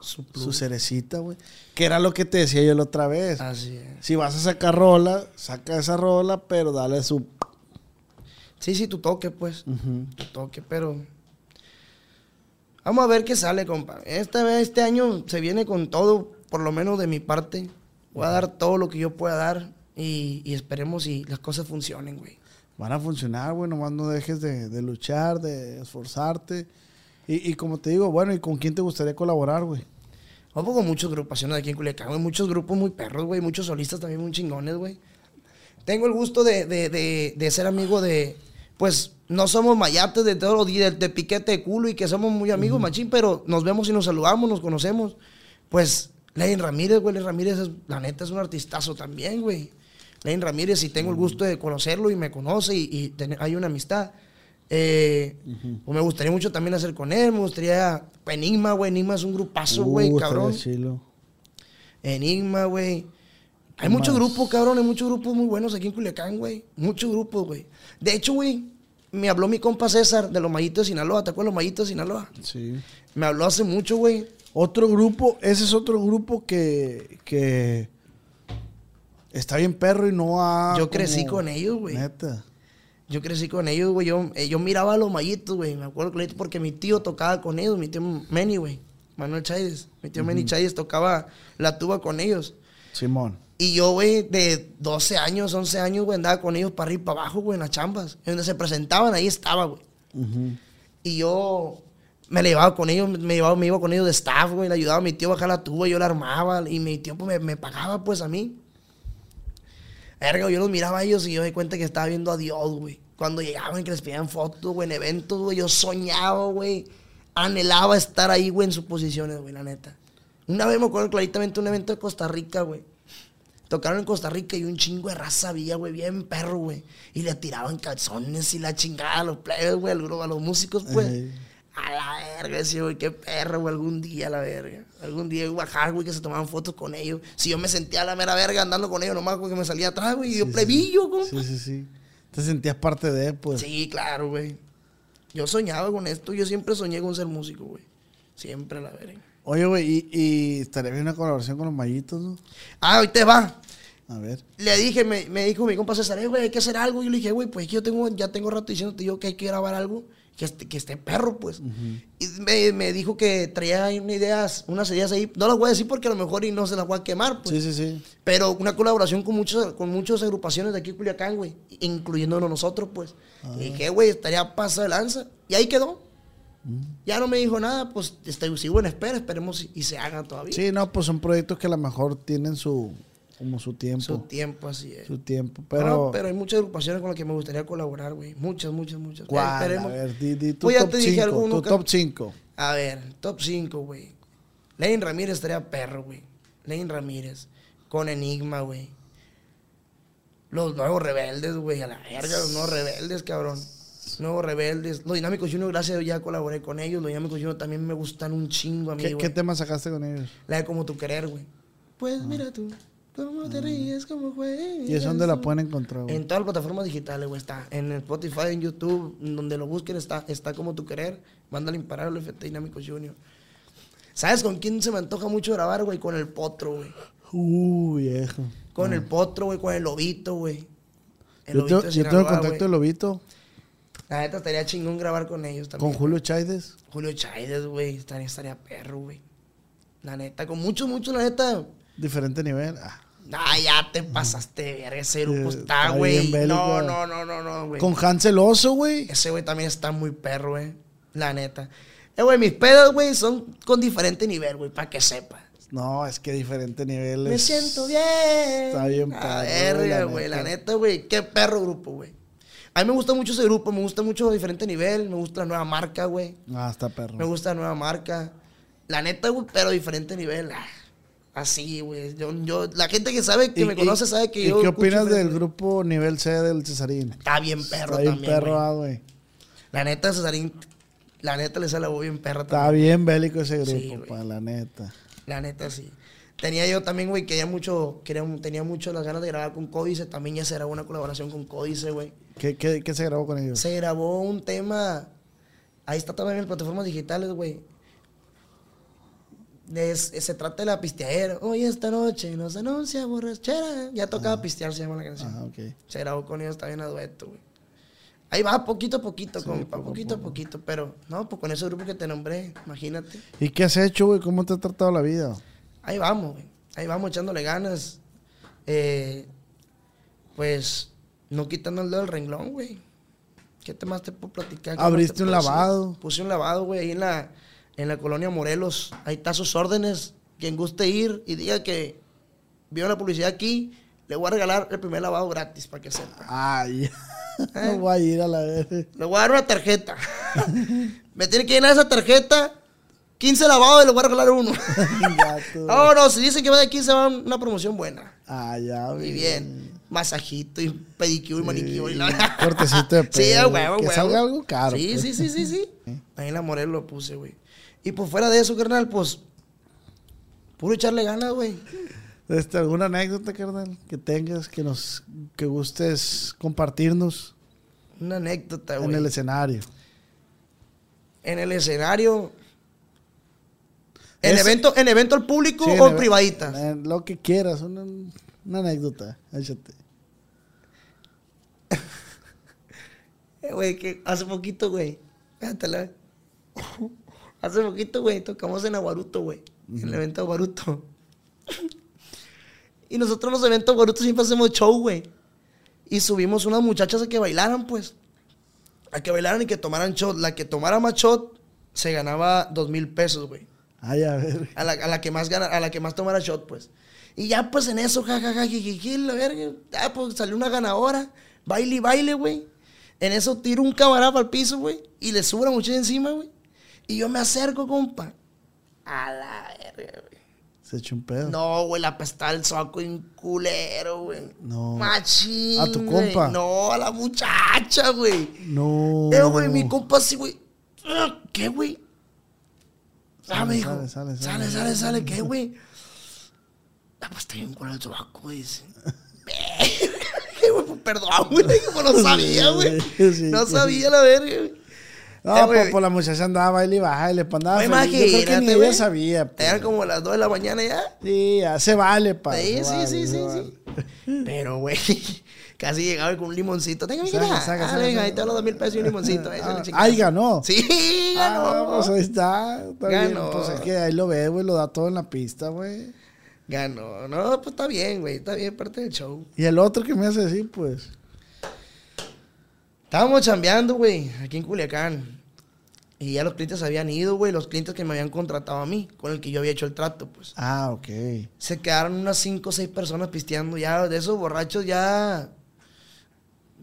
Su su cerecita, güey. Que era lo que te decía yo la otra vez. Así es. Si vas a sacar rola, saca esa rola, pero dale su... Sí, sí, tu toque, pues. Tu toque, pero. Vamos a ver qué sale, compa. Esta vez, este año se viene con todo, por lo menos de mi parte. Voy a dar todo lo que yo pueda dar y, y esperemos si las cosas funcionen, güey. Van a funcionar, güey, nomás no dejes de, de luchar, de esforzarte. Y, y como te digo, bueno, ¿y con quién te gustaría colaborar, güey? Vamos con muchas agrupaciones aquí en Culiacán, güey. Muchos grupos muy perros, güey. Muchos solistas también muy chingones, güey. Tengo el gusto de, de, de, de ser amigo de... Pues no somos mayates de todo de, de piquete de culo y que somos muy amigos, machín, pero nos vemos y nos saludamos, nos conocemos. Pues Lenin Ramírez, güey. Lenin Ramírez, es, la neta, es un artistazo también, güey. Lenin Ramírez, y tengo el gusto de conocerlo y me conoce y, hay una amistad. Eh, pues me gustaría mucho también hacer con él, me gustaría... Enigma, güey. Enigma es un grupazo, güey, Uh, cabrón. Enigma, güey. Hay ¿Qué muchos grupos, cabrón, hay muchos grupos muy buenos aquí en Culiacán, güey. Muchos grupos, güey. De hecho, güey, me habló mi compa César de los Mayitos de Sinaloa. ¿Te acuerdas de los Mayitos de Sinaloa? Sí. Me habló hace mucho, güey. Otro grupo, ese es otro grupo que, que está bien perro y no ha... Yo crecí como- con ellos, güey. Neta. Yo crecí con ellos, güey. Yo, eh, yo miraba a los mallitos, güey. Me acuerdo clarito porque mi tío tocaba con ellos, mi tío Meni, güey. Manuel Chávez. Mi tío Meni Chávez tocaba la tuba con ellos. Simón. Y yo, güey, de 12 años, 11 años, güey, andaba con ellos para arriba y para abajo, güey, en las chambas. En donde se presentaban, ahí estaba, güey. Y yo me la llevaba con ellos, me, llevaba, me iba con ellos de staff, güey. Le ayudaba a mi tío a bajar la tuba, yo la armaba. Y mi tío, pues, me, me pagaba, pues, a mí. Verga, yo los miraba a ellos y yo me di cuenta que estaba viendo a Dios, güey. Cuando llegaban y que les pedían fotos, güey, en eventos, güey, yo soñaba, güey. Anhelaba estar ahí, güey, en sus posiciones, güey, la neta. Una vez me acuerdo claritamente un evento de Costa Rica, güey. Tocaron en Costa Rica y un chingo de raza había, güey, bien perro, güey. Y le tiraban calzones y la chingada a los plebes, güey, al grupo, a los músicos, pues. A la verga, decía, güey, qué perro, güey, algún día, la verga. Algún día iba a güey, que se tomaban fotos con ellos. Si yo me sentía a la mera verga andando con ellos, nomás, güey, que me salía atrás, güey, y yo plebillo, compa. Sí, sí, sí. Te sentías parte de, pues. Sí, claro, güey. Yo soñaba con esto, yo siempre soñé con ser músico, güey. Siempre, la verga. Oye, güey, y, y estaría bien una colaboración con los mallitos, ¿no? Ah, hoy te va. A ver. Le dije, me, me dijo mi compa César, "Eh, güey, hay que hacer algo. Y yo le dije, güey, pues es que yo tengo, ya tengo rato diciéndote yo que hay que grabar algo que esté, que esté perro, pues. Y me, me dijo que traía ahí unas ideas, unas ideas ahí. No las voy a decir porque a lo mejor y no se las voy a quemar, pues. Sí, sí, sí. Pero una colaboración con muchos, con muchas agrupaciones de aquí Culiacán, güey. Incluyéndonos nosotros, pues. Y dije, güey, estaría paso de lanza. Y ahí quedó. Ya no me dijo nada, pues este, sigo en espera, esperemos y, y se haga todavía. Sí, no, pues son proyectos que a lo mejor tienen su, como su tiempo. Su Su, tiempo así es. tiempo. Pero, Pero, pero hay muchas agrupaciones con las que me gustaría colaborar, güey. Muchas, muchas, muchas. ¿cuál? A Esperemos. ver, di, di tu Pues top te dije 5. alguno, Tu top 5. A ver, top 5, güey. Lane Ramírez estaría perro, güey. Lane Ramírez. Con Enigma, güey. Los nuevos rebeldes, güey. A la verga, los nuevos rebeldes, cabrón. Nuevos rebeldes. Los Dinámicos Junior, gracias a Dios, ya colaboré con ellos. Los Dinámicos Junior también me gustan un chingo a mí, ¿Qué, güey. ¿Qué tema sacaste con ellos? La de Como Tu Querer, güey. Pues mira tú, cómo te ríes, cómo juegas. ¿Y es donde la pueden encontrar? güey? En todas las plataformas digitales, güey, está. En Spotify, en YouTube, donde lo busquen, está, está como tu querer. Mándale imparable FT Dinámicos Junior. ¿Sabes con quién se me antoja mucho grabar, güey? Con el potro, güey. Uh, viejo. Con el potro, güey, con el lobito, güey. El Yo, tengo- yo tengo contacto güey. de Lobito La neta estaría chingón grabar con ellos con también. Julio Chaides. Julio Chaides, güey. Estaría, estaría perro, güey. La neta, con muchos, muchos, la neta. Diferente nivel. Ah. Ah, ya te pasaste, verga. Ese grupo está, güey. No, no, no, no, no, güey. Con Hansel Oso, güey. Ese güey también está muy perro, güey. La neta. Eh, güey, mis pedos, güey, son con diferente nivel, güey, para que sepa. No, es que diferente nivel. Me siento bien. Está bien la güey, la neta. neta, güey. Qué perro grupo, güey. A mí me gusta mucho ese grupo, me gusta mucho diferente nivel, me gusta la nueva marca, güey. Ah, está perro. Me gusta la nueva marca. La neta, güey, pero diferente nivel. Ah, Así, güey. Yo, yo, la gente que sabe, que ¿Y- me y- conoce, sabe que ¿Y yo. qué escucho opinas del grupo nivel C del Cesarín? Está bien perro Está bien también. perro, güey. ah, güey. La neta, Cesarín, la neta le sale bien Está también. bien bélico ese grupo, pa, la neta. La neta, sí. Tenía yo también, güey, quería mucho, quería, tenía mucho las ganas de grabar con Códice. También ya se grabó una colaboración con Códice, güey. ¿Qué, qué, qué se grabó con ellos? Se grabó un tema. Ahí está también en plataformas digitales, güey. Es- se trata de la pisteadera. Hoy esta noche nos anuncia borrachera. Ya tocaba pistear, se llama la canción. Ah, ok. Se grabó con ellos también a dueto, güey. Ahí va, poquito a poquito, Sí, compa, poco poquito a poquito. Pero, no, pues con ese grupo que te nombré, imagínate. ¿Y qué has hecho, güey? ¿Cómo te ha tratado la vida? Ahí vamos, güey. Ahí vamos echándole ganas. Eh, pues, no quitando el dedo del renglón, güey. ¿Qué te más te puedo platicar? ¿Qué más Abriste te un lavado. Puse un lavado, güey, ahí en la, en la colonia Morelos. Ahí está sus órdenes. Quien guste ir y diga que vio la publicidad aquí, le voy a regalar el primer lavado gratis para que sepa. Ay, ¿Eh? no voy a ir a la vez. Le voy a dar una tarjeta. Me tiene que llenar esa tarjeta. 15 lavados y le voy a regalar uno. no, no, si dicen que va de 15 va una promoción buena. Ah, ya, Y güey. bien. Masajito y pedicure y manicure. y la- Cortecito de Sí, a pelo, huevo, que huevo. salga algo caro, Sí, pues. sí, sí, sí, sí. Ahí en la Morel lo puse, güey. Y pues fuera de eso, carnal, pues. Puro echarle ganas, güey. Este, ¿Alguna anécdota, carnal, que tengas, que nos, que gustes compartirnos Una anécdota, en güey. el escenario? En el escenario. ¿En evento, ¿En evento al público Sí, o en- privadita? en lo que quieras, una, una anécdota, échate. Eh, güey, que hace poquito, güey. Fíjatela. Hace poquito, güey, tocamos en Aguaruto, güey. En el evento Aguaruto. y nosotros en los eventos Aguaruto siempre hacemos show, güey. Y subimos unas muchachas a que bailaran, pues. A que bailaran y que tomaran shot. La que tomara más shot se ganaba dos mil pesos, güey. Ay, a ver. A la, a la que más gana, a la que más tomara shot, pues. Y ya, pues en eso, jajaja, jijiji, la verga. Ya, pues salió una ganadora. Baile y baile, güey. En eso tiro un camarada al piso, güey. Y le subo la muchacha encima, güey. Y yo me acerco, compa. A la verga, güey. Se echó un pedo. No, güey, la pestaba el soco en culero, güey. No. Machín. ¿A tu güey. compa? No, a la muchacha, güey. No. Eh, güey, mi compa así, güey. Ah, ¿Qué, güey? Ah, Sale, me dijo. sale, sale, Sale, sale. sale, sale, ¿qué, güey? Ah, pues está bien con el sobaco, güey. dice. Pues, Perdón, güey. No sabía, güey. No sabía la verga, güey. No, Eh, pues, güey. pues la muchacha andaba baile y baile, pues andaba No, feliz. Yo creo que ni ella sabía, pues. Eran como las 2 de la mañana ya. Sí, ya se vale, pa. Sí, sí, sí, sí, sí. Pero, güey, casi llegaba con un limoncito. Tenga, mi hija. Ah, venga, ahí te los dos mil pesos y un limoncito. Ahí le Ah, ganó. Sí, ganó. Ah, pues ahí está. está bien. Ganó. Pues es que ahí lo ves, güey, lo da todo en la pista, güey. Ganó. No, pues está bien, güey. Está bien, parte del show. Y el otro que me hace decir, pues. Estábamos chambeando, güey, aquí en Culiacán. Y ya los clientes habían ido, güey. Los clientes que me habían contratado a mí, con el que yo había hecho el trato, pues. Ah, ok. Se quedaron unas cinco o seis personas pisteando ya. De esos borrachos ya...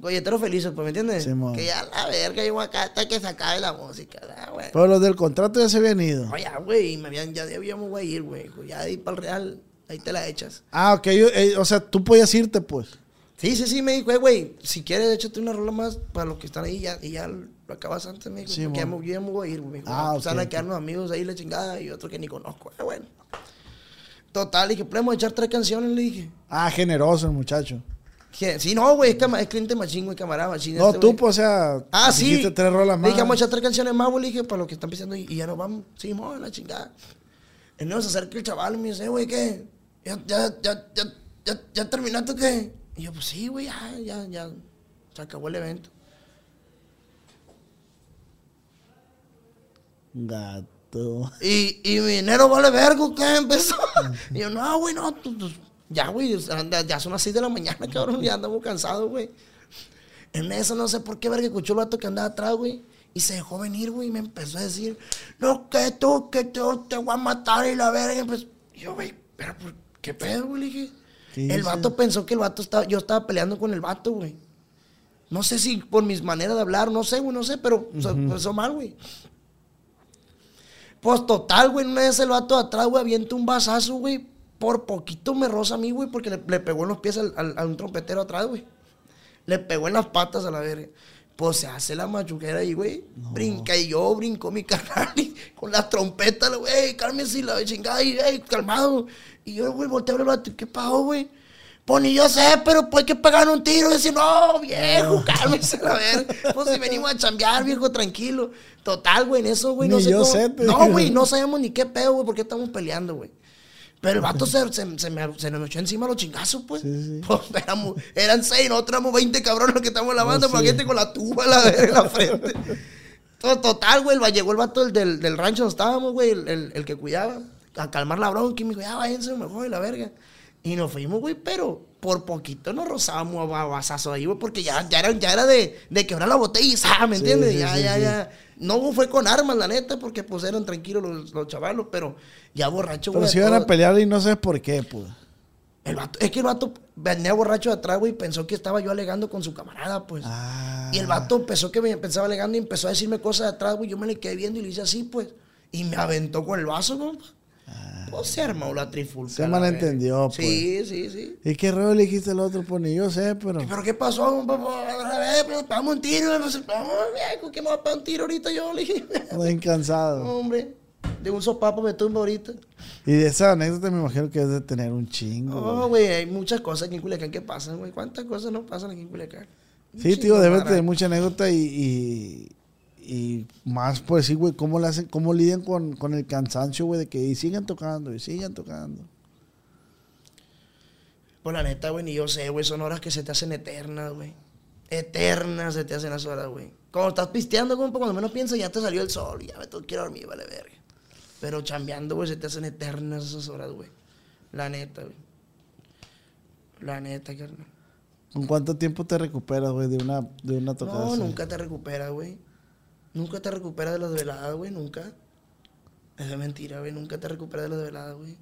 Golleteros felices, pues, ¿me entiendes? Simón. que ya la verga, yo acá hasta que se acabe la música, güey. Pero los del contrato ya se habían ido. No, ya, güey, me habían, ya debíamos, güey, ir, güey. Ya de ir para el Real, ahí te la echas. Ah, ok. yo- eh, o sea, tú podías irte, pues. Sí, sí, sí, me dijo, "Eh, güey, si quieres, échate una rola más para los que están ahí ya, y ya lo acabas antes, me dijo. Sí, porque ya me, yo ya me voy a ir. Me dijo, Ah, "No, pues, van a quedarnos amigos ahí, la chingada, y otro que ni conozco. Ah, bueno. Total, dije, podemos echar tres canciones, le dije. Ah, generoso el muchacho. Sí, no, güey, es, es cliente machín, güey, camarada machín. No, este, tú, pues, o sea. Ah, sí. dijiste tres rolas Le más. dije, vamos a echar tres canciones más, güey, le dije, para los que están pisando y, y ya nos vamos. Sí, mo, la chingada. Y no se acerca el chaval y me dice, "Eh, güey, ¿qué? ¿Ya, ya, ya, ya, ya, ya terminaste qué? Y yo, pues sí, güey, ya, ya, ya. Se acabó el evento. Gato. Y, y mi dinero vale vergo, ¿qué? Empezó. Y yo, no, güey, no, tú- tú- ya, güey, ya son las 6 de la mañana, cabrón, ya andamos cansados, güey. En eso no sé por qué verga escuchó el vato que andaba atrás, güey. Y se dejó venir, güey, y me empezó a decir, no, que tú, que tú te voy a matar y la verga. Y empezó- y yo, güey, pero ¿por qué pedo, güey? Le dije. ¿Qué El vato pensó que el vato estaba, yo estaba peleando con el vato, güey. No sé si por mis maneras de hablar, no sé, güey, no sé, pero sea, empezó mal, güey. Pues total, güey, una vez el vato de atrás, güey, avienta un vasazo, güey. Por poquito me roza a mí, güey, porque le, le pegó en los pies al, al- a un trompetero atrás, güey. Le pegó en las patas a la verga. Pues se hace la machuquera ahí, güey. Brinca y yo, brincó mi carnal con las trompetas, güey, ey, cálmese y la chingada, y, calmado. Y yo, güey, volteé a ver vato, ¿qué pasó, güey? Pues ni yo sé, pero pues hay que pegar un tiro. Y decir, no, viejo, cálmese la verga. Pues si venimos a chambear, viejo, tranquilo. Total, güey, en eso, güey, no Ni sé yo cómo- sé, te No, güey, no sabemos ni qué pedo, güey, porque estamos peleando, güey. Pero el vato se, se, se me, se nos echó encima los chingazos, pues. Sí, sí. Pues éramos, eran seis, nosotros éramos 20 cabrones los que estamos en la banda, para gente con la tuba la, en la frente. To- Total, güey, llegó el vato del, del, del rancho donde estábamos, güey, el, el- el que cuidaba, a calmar la bronca y me dijo, ya váyanse mejor y la verga. Y nos fuimos, güey, pero por poquito nos rozábamos a basazo ahí, güey, porque ya, ya, era, ya era de, de quebrar la botella y ¿sabes? ¿me entiendes? sí, ya, sí, ya, sí. ya. No fue con armas, la neta, porque pues eran tranquilos los, los chavalos, pero ya borracho, Pero güey. si iban a pelear y no sabes por qué, pues. el vato, es que el vato venía borracho de atrás, güey, y pensó que estaba yo alegando con su camarada, pues. Ah. Y el vato pensó que me pensaba alegando y empezó a decirme cosas de atrás, güey. Yo me le quedé viendo y le hice así, pues. Y me aventó con el vaso, compa. Pues se armó la trifulca. Se malentendió, pues. Sí, sí, sí. ¿Y qué rollo le dijiste al otro? Pues ni yo sé, pero. ¿Pero qué pasó, pegamos un tiro. Vamos, viejo, ¿qué me va a un tiro ahorita yo? Le dije. Cansado. Hombre, de un sopapo me tumbo ahorita. Y de esa anécdota me imagino que es de tener un chingo. No, güey, hay muchas cosas aquí en Culiacán que pasan, güey. ¿Cuántas cosas no pasan aquí en Culiacán? Sí, tío, debe tener mucha anécdota y, y, y más por decir, güey, cómo le hacen, cómo lidian con, con el cansancio, güey, de que y sigan tocando y sigan tocando. Pues la neta, güey, ni yo sé, güey, son horas que se te hacen eternas, güey. Eternas se te hacen las horas, güey. Cuando estás pisteando, compa, cuando menos piensas, ya te salió el sol. Ya me a dormir, vale verga. Pero chambeando, güey, se te hacen eternas esas horas, güey. La neta, güey. La neta, carnal. ¿En cuánto tiempo te recuperas, güey, de una, de una tocada? No, así? nunca te recuperas, güey. Nunca te recuperas de las veladas, güey, nunca. Es de mentira, güey. Nunca te recuperas de las veladas, güey.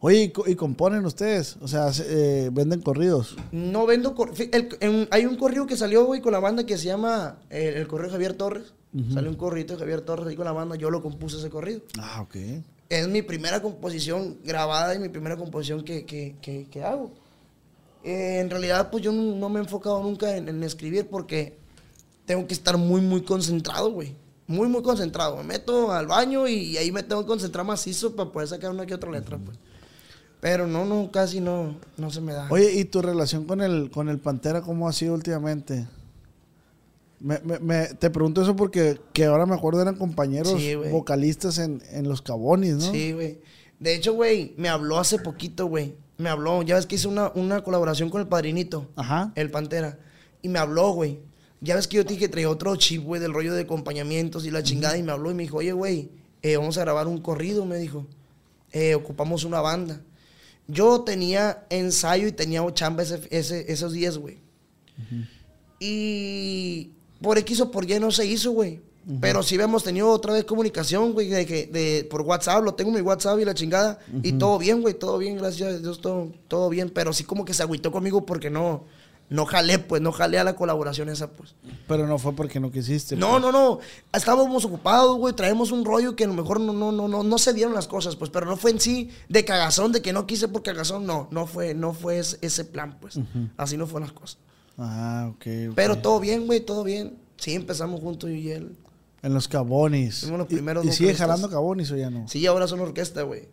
Oye, ¿y, co- y componen ustedes? O sea, se- eh, venden corridos. No vendo. cor- fi- el- en- hay un corrido que salió, güey, con la banda que se llama eh, El Correo Javier Torres. Salió un corrido de Javier Torres ahí con la banda. Yo lo compuse ese corrido. Ah, ok. Es mi primera composición grabada y mi primera composición que, que, que- que hago. Eh, en realidad, pues yo no, no me he enfocado nunca en, en escribir porque tengo que estar muy, muy concentrado, güey. Muy, muy concentrado. Me meto al baño y ahí me tengo que concentrar macizo para poder sacar una que otra letra, pues. Pero no, no, casi no, no se me da. Oye, ¿y tu relación con el, con el Pantera cómo ha sido últimamente? Me, me- me- te pregunto eso porque que ahora me acuerdo eran compañeros Sí, vocalistas en, en Los Cabonis, ¿no? Sí, güey. De hecho, güey, me habló hace poquito, güey. Me habló, ya ves que hice una, una colaboración con el padrinito. Ajá. El Pantera. Y me habló, güey. Ya ves que yo te dije que traía otro chip, güey, del rollo de acompañamientos y la chingada. Y me habló y me dijo, oye, güey, eh, vamos a grabar un corrido, me dijo. Eh, ocupamos una banda. Yo tenía ensayo y tenía chamba ese, ese- esos días, güey. Y por X o por Y no se hizo, güey. Pero sí habíamos tenido otra vez comunicación, güey, de que de, por WhatsApp, lo tengo en mi WhatsApp y la chingada. Y todo bien, güey, todo bien, gracias a Dios, todo, todo bien. Pero sí como que se agüitó conmigo porque no, no jalé, pues, no jalé a la colaboración esa, pues. Pero no fue porque no quisiste. No, pues. no, no. Estábamos ocupados, güey. Traemos un rollo que a lo mejor no, no, no, no, no se dieron las cosas, pues. Pero no fue en sí de cagazón, de que no quise por cagazón. No, no fue, no fue ese, plan, pues. Así no fueron las cosas. Ah, ok. ok. Pero todo bien, güey, todo bien. Sí, empezamos juntos yo y él. En Los Cabonis. Fuimos los ¿Y- primeros ¿Y, sigue vocalistas. jalando Cabonis o ya no? Sí, ahora son orquesta, güey.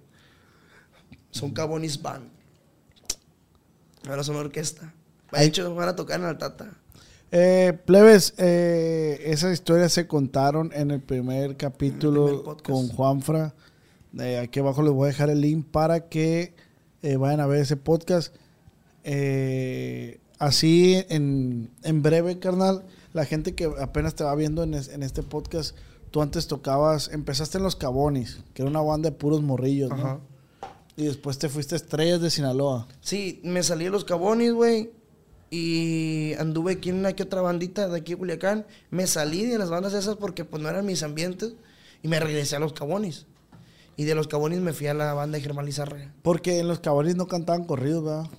Son Cabonis Band. Ahora son orquesta. De hecho, van a tocar en Altata. Eh, plebes, eh, esas historias se contaron en el primer capítulo primer con Juanfra. Eh, aquí abajo les voy a dejar el link para que eh, vayan a ver ese podcast. Eh, así, en, en breve, carnal, la gente que apenas te va viendo en, es- en este podcast, tú antes tocabas, empezaste en Los Cabonis, que era una banda de puros morrillos, ¿no? Y después te fuiste a Estrellas de Sinaloa. Sí, me salí de los Cabonis, güey. Y anduve aquí en una que otra bandita de aquí de Culiacán. Me salí de las bandas esas porque pues no eran mis ambientes. Y me regresé a los Cabonis. Y de los Cabonis me fui a la banda de Germán Lizárraga. Porque en Los Cabonis no cantaban corridos, ¿verdad?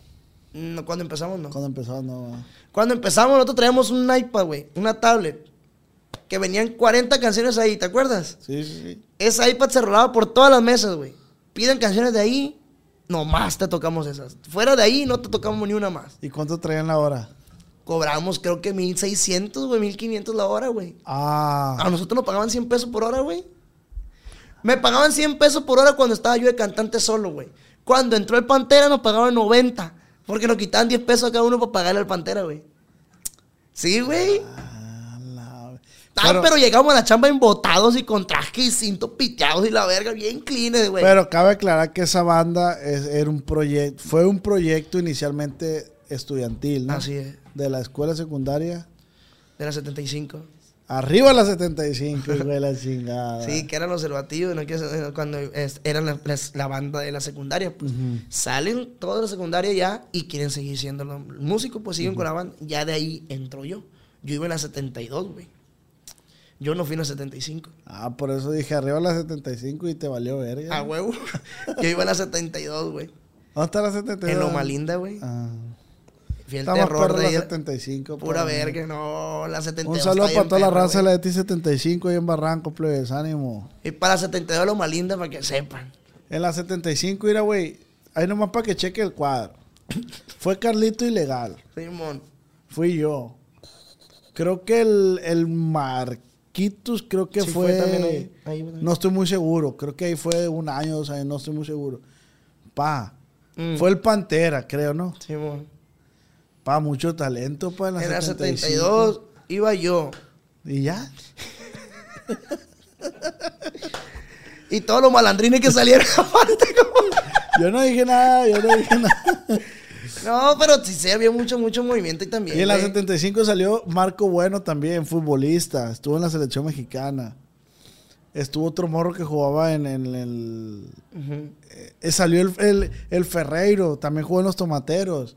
No, cuando empezamos, no. Cuando empezaban, no. ¿verdad? Cuando empezamos, nosotros traíamos un iPad, güey. Una tablet. Que venían 40 canciones ahí, ¿te acuerdas? Sí, sí, sí. Ese iPad se rolaba por todas las mesas, güey. Piden canciones de ahí, nomás te tocamos esas. Fuera de ahí, no te tocamos ni una más. ¿Y cuánto traían la hora? Cobramos, creo que 1600, güey, 1500 la hora, güey. Ah, A nosotros nos pagaban 100 pesos por hora, güey. Me pagaban 100 pesos por hora cuando estaba yo de cantante solo, güey. Cuando entró el Pantera nos pagaban 90. Porque nos quitaban 10 pesos a cada uno para pagarle al Pantera, güey. Sí, güey. a pero, llegamos a la chamba embotados y con traje y cinto piteados y la verga, bien clean, güey. pero cabe aclarar que esa banda es- era un proyecto, fue un proyecto inicialmente estudiantil, ¿no? Así es. De la escuela secundaria. De la 75. Arriba la 75, güey, la chingada. Sí, que eran los servativos, ¿no? Que es- cuando es- eran la banda de la secundaria, pues. Salen todos de la secundaria ya y quieren seguir siendo los músicos, pues siguen con la banda. Ya de ahí entro yo. Yo iba en la 72, güey. Yo no fui en la 75. Ah, por eso dije arriba la 75 y te valió verga. A huevo. yo iba en la 72, güey. ¿Dónde está la 72? En Loma Linda, güey. Ah. Fui el terror de la ahí. 75. Pura mí. verga, no, la 72. Un saludo para toda la raza de la T75 ahí en Barranco, plebes, ánimo. Y para la 72 Loma Linda, para que sepan. En la 75, mira, güey, ahí nomás para que cheque el cuadro. Fue Carlito Ilegal. Simón. Fui yo. Creo que el, el Marquitos, creo que Sí, fue. fue también ahí. No estoy muy seguro. Creo que ahí fue un año, dos años, no estoy muy seguro. Pa. Mm. Fue el Pantera, creo, ¿no? Simón. Pa, mucho talento, pa, en 75. 72 iba yo. Y ya. Y todos los malandrines que salieron aparte, como... Yo no dije nada, yo no dije nada. No, pero sí, sí, había mucho, mucho movimiento y también. Y en la güey. 75 salió Marco Bueno también, futbolista. Estuvo en la selección mexicana. Estuvo otro morro que jugaba en, en el. Eh, salió el, el- el Ferreiro, también jugó en los Tomateros.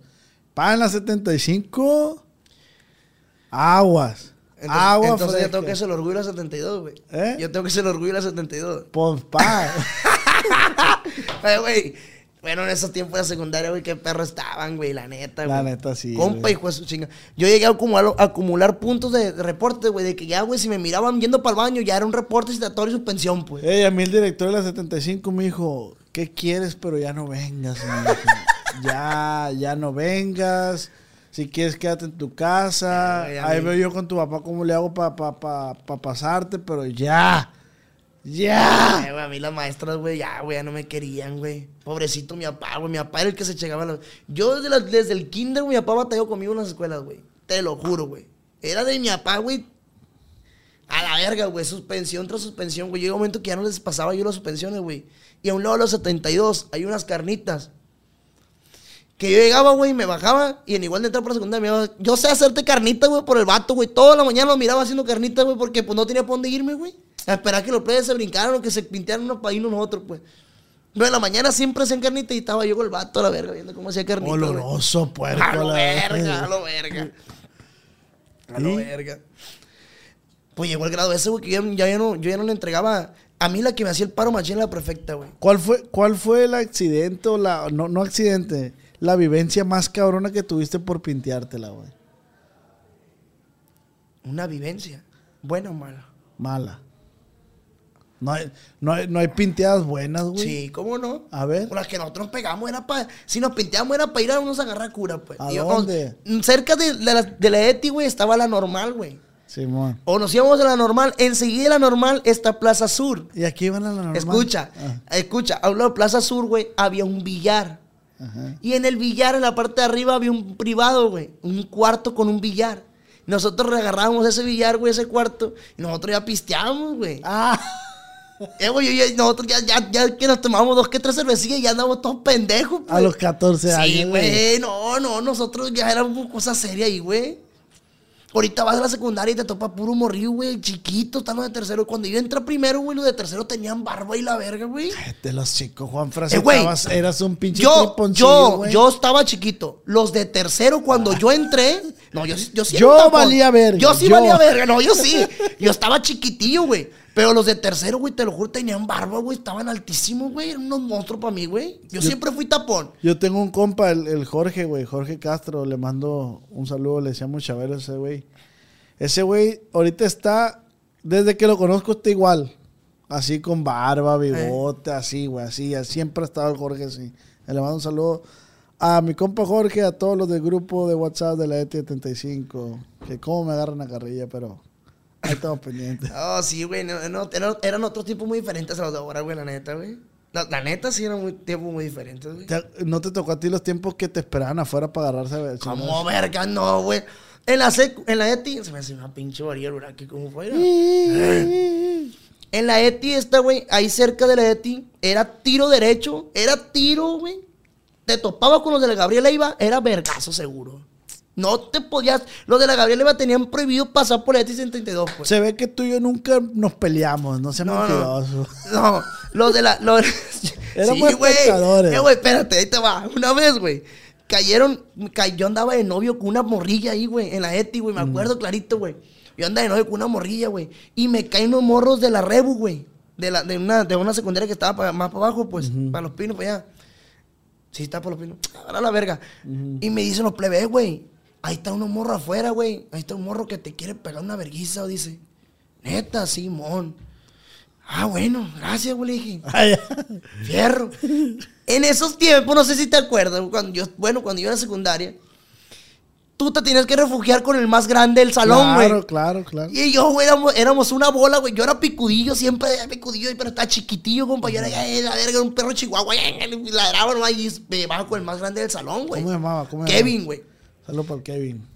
Pa, en la 75. Aguas. Entonces, Agua entonces yo tengo que ser el orgullo de la 72, güey. ¿Eh? Yo tengo que ser el orgullo de la 72. Pues, pa. Ay, güey. Bueno, en esos tiempos de secundaria, güey, qué perro estaban, güey, la neta, güey. La neta, sí, Compa, güey. hijo de su chinga. Yo llegué a acumular, a acumular puntos de, de reporte, güey, de que ya, güey, si me miraban yendo para el baño, ya era un reporte citatorio y suspensión, pues. Ey, a mí el director de la 75 me dijo, ¿qué quieres? Pero ya no vengas. Ya, ya no vengas. Si quieres, quédate en tu casa. Ay, Ahí veo yo con tu papá cómo le hago para pa, pa, pa pasarte, pero ya. Ya. Güey, a mí las maestras, güey, ya, güey, ya no me querían, güey. Pobrecito mi papá, güey. Mi papá era el que se chegaba a los... Yo desde, desde el kinder, mi papá batalló conmigo en las escuelas, güey. Te lo juro, güey. Era de mi papá, güey. A la verga, güey. Suspensión tras suspensión, güey. Llegó un momento que ya no les pasaba yo las suspensiones, güey. Y a un lado de los 72 hay unas carnitas. Que yo llegaba, güey, me bajaba y en igual de entrar por la segunda me iba, yo sé hacerte carnita, güey, por el vato, güey. Toda la mañana lo miraba haciendo carnita, güey, porque pues no tenía por dónde irme, güey. A esperar que los plebes se brincaran o que se pintearan unos para irnos nosotros, pues. Pero en la mañana siempre hacían carnita y estaba yo con el vato a la verga viendo cómo hacía carnita. Oloroso, puerco. A lo la verga, a lo verga. A lo verga. Pues llegó el grado ese, güey, que yo ya, ya no, yo ya no le entregaba. A mí la que me hacía el paro machín era la perfecta, güey. ¿Cuál fue, ¿Cuál fue el accidente o la... No, no accidente. La vivencia más cabrona que tuviste por pinteártela, güey. Una vivencia. Buena o mala. Mala. No hay, no hay, no hay pinteadas buenas, güey. Sí, ¿cómo no? A ver. Con las que nosotros nos pegamos era para. Si nos pinteamos era para ir a unos a agarrar cura, pues. ¿A Y, dónde? cerca de, de la, de la ETI, güey, estaba la normal, güey. Simón. O nos íbamos a la normal. Enseguida de la normal está Plaza Sur. Y aquí van a la normal. Escucha, Ah, escucha. A un lado de Plaza Sur, güey, había un billar. ajá. Y en el billar, en la parte de arriba, había un privado, güey. Un cuarto con un billar. Nosotros reagarrábamos ese billar, güey, ese cuarto. Y nosotros ya pisteábamos, güey. Ah, Eh, güey, yo- yo- nosotros ya, ya, ya que nos tomamos dos que tres cervecillas, ya andamos todos pendejos, a los 14 años. Sí, güey, no, no, nosotros ya éramos cosa seria ahí, güey. Ahorita vas a la secundaria y te topa puro morrillo, güey, chiquito, están los de tercero. Cuando yo entré primero, güey, los de tercero tenían barba y la verga, güey. De los chicos, Juan Eh, Francisco. güey, eras un pinche Yo, yo, güey. yo estaba chiquito. Los de tercero, cuando yo entré, no, yo, yo sí Yo valía verga, Yo sí yo. valía verga, no, yo sí. Yo estaba chiquitillo, güey. Pero los de tercero, güey, te lo juro, tenían barba, güey. Estaban altísimos, güey. Eran unos monstruos para mí, güey. Yo, siempre fui tapón. Yo tengo un compa, el, el Jorge, güey, Jorge Castro, le mando un saludo, le decíamos Chabelo a ese güey. Ese güey ahorita está, desde que lo conozco está igual. Así con barba, bigote, así, güey, así, siempre ha estado el Jorge así. Le mando un saludo a mi compa Jorge, a todos los del grupo de WhatsApp de la E ET75, que cómo me agarran a carrilla, pero ahí estamos pendientes. Oh, sí, güey. No, no, eran, eran otros tipos muy diferentes a los de ahora, güey, la neta, güey. La, la neta sí eran muy, tiempos muy diferentes, güey. ¿No te tocó a ti los tiempos que te esperaban afuera para agarrarse a ver? Como verga, no, güey. En la, sec- en la ETI, se me hace una pinche varilla aquí como fuera. En la ETI, esta, güey, ahí cerca de la ETI, era tiro derecho, era tiro, güey. Te topabas con los de la Gabriela Iba, era vergazo seguro. No te podías. Los de la Gabriela tenían prohibido pasar por la ETI 72, pues. Se ve que tú y yo nunca nos peleamos, no seas No, no. mentiroso. No, los de la. Los, Éramos güey. espectadores. Eh, güey, espérate, ahí te va. Una vez, güey. Cayeron. ca- yo andaba de novio con una morrilla ahí, güey. En la ETI, güey. Me acuerdo clarito, güey. Yo andaba de novio con una morrilla, güey. Y me caen unos morros de la Rebu, güey. De, la, de, una, de una secundaria que estaba más para abajo, pues. Para los pinos, para allá. Sí, está por los pinos. Ahora la verga. Y me dicen los plebes, güey. Ahí está unos morro afuera, güey. Ahí está un morro que te quiere pegar una verguiza, dice. Neta, Simón. Ah, bueno, gracias, güey, le dije. Fierro. En esos tiempos, no sé si te acuerdas, cuando yo, bueno, cuando yo era secundaria, tú te tienes que refugiar con el más grande del salón, güey. claro, claro, claro. Y yo, güey, éramos, éramos una bola, güey. Yo era picudillo, siempre era picudillo, pero estaba chiquitillo, compa. Yo era la verga, un perro chihuahua, y ladraba nomás y me llevaba con el más grande del salón, güey. ¿Cómo se llamaba? ¿Cómo Kevin, güey. Saludos para el Kevin.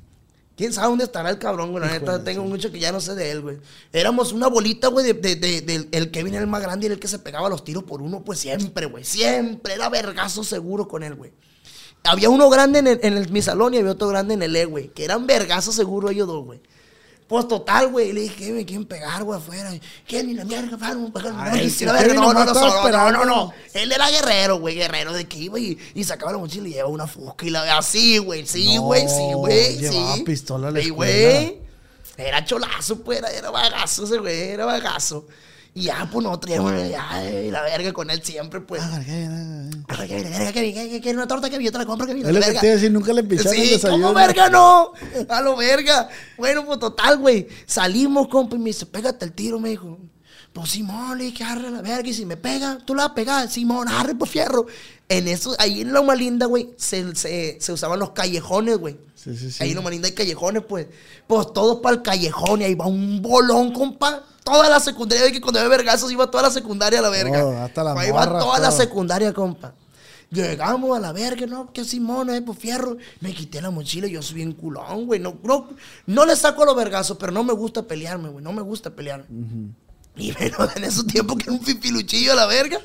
¿Quién sabe dónde estará el cabrón, güey? La neta, de tengo mucho que ya no sé de él, güey. Éramos una bolita, güey, de, de, de- del- el Kevin era el más grande y era el que se pegaba los tiros por uno, pues siempre, güey. Siempre. Era vergazo seguro con él, güey. Había uno grande en, el- en el- mi salón y había otro grande en el E, güey. Que eran vergazos seguro ellos dos, güey. Pues total, güey. Le dije, ¿qué me quieren pegar, güey, afuera? ¿Qué? Ni la mierda, pegar, Ay, no, no, no, no, no. Él era guerrero, güey, guerrero de que iba y, y sacaba la mochila y llevaba una fusca y la así, güey, sí, No, güey, sí, güey, llevaba pistola a la güey. Era cholazo, pues, era, era bagazo ese güey, era bagazo. Y ya, pues, nosotros traíamos ya, la verga con él siempre, pues. Ah, que viene, verga, que viene, que quiere una torta que yo te la compro, que. Es lo que te iba a decir, nunca le picharon Sí, desayuno. ¿cómo verga no? A lo verga. Bueno, pues total, güey. Salimos, compa, y me dice, pégate el tiro, me dijo. Pues Simón, le dije, arre la verga, y si me pega, tú la vas a pegar, Simón, arre, pues fierro. En eso, ahí en Loma Linda, güey, se, se, se usaban los callejones, güey. Sí, sí, sí. Ahí en Loma Linda hay callejones, pues. Pues todos para el callejón, y ahí va un bolón, compa. Toda la secundaria, ve que cuando había vergazos iba toda la secundaria a la verga. Todo, hasta va morras, toda la secundaria, compa. Llegamos a la verga, ¿no? Que Simón, eh, pues fierro. Me quité la mochila y yo soy bien culón, güey. No, no, no le saco a los vergazos, pero no me gusta pelearme, güey. No me gusta pelear. Y bueno, en esos tiempos que era un pipiluchillo a la verga.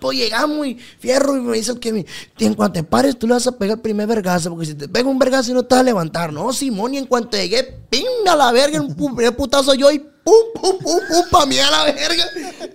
Pues llegamos y fierro y me dice que en cuanto te pares tú le vas a pegar el primer vergazo, porque si te pega un vergazo no te vas a levantar, ¿no? Simón, y en cuanto llegué, pinga la verga, un primer putazo yo y pum, pum, pum, pum, pa' mí a la verga.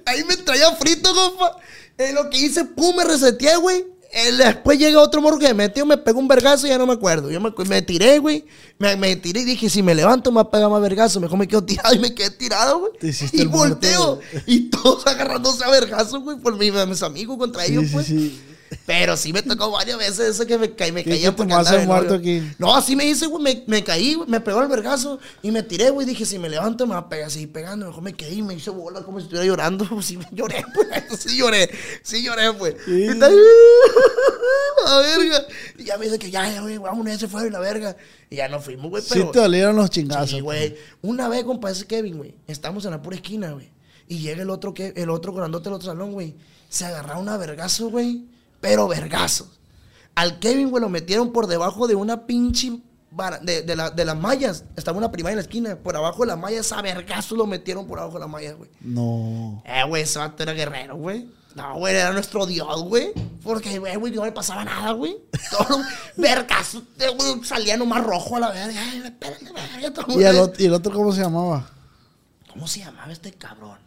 Ahí me traía frito, compa. Eh, lo que hice, pum, me reseteé, güey. Eh, después llega otro morro que me metió, me pegó un vergazo y ya no me acuerdo. Yo me, me tiré, güey. Me, me tiré y dije, si me levanto me va a pegar más vergazo. Mejor me quedo tirado y me quedé tirado, güey. Y muerto, volteo. Y todos agarrándose a vergazo, güey, por mi- mis amigos contra Sí, ellos, sí, pues. sí. Pero sí me tocó varias veces eso que me, caí, me ¿Qué caía me de muerto aquí? No, así me hice, güey. Me, me caí, güey, me pegó el vergazo y me tiré, güey. Dije, si me levanto me va a pegar, seguir pegando. Mejor me y me hice bola como si estuviera llorando. Sí, lloré, pues. Sí lloré. Sí lloré, pues. Sí. Y está- La verga. Y ya me dice que ya, ya, güey, vámonos, ya se fue la verga. Y ya nos fuimos, güey. Sí te dolieron los chingazos. Sí, güey. Una vez, compa, ese Kevin, güey. Estamos en la pura esquina, güey. Y llega el otro, que, el otro grandote del otro salón, güey. Se agarraron una vergazo, güey. Pero vergazo. Al Kevin, güey, lo metieron por debajo de una pinche. De, de, la- de las mallas. Estaba una primaria en la esquina. Por abajo de las mallas, a vergazo lo metieron por abajo de las mallas, güey. No. Eh, güey, ese vato era guerrero, güey. No, güey, era nuestro dios, güey. Porque, güey, güey, no le pasaba nada, güey. Todo vergazo, eh, güey, salía nomás rojo a la verga. Ay, espérate, verga, todo, ¿Y el, güey. ot- ¿Y el otro cómo se llamaba? ¿Cómo se llamaba este cabrón?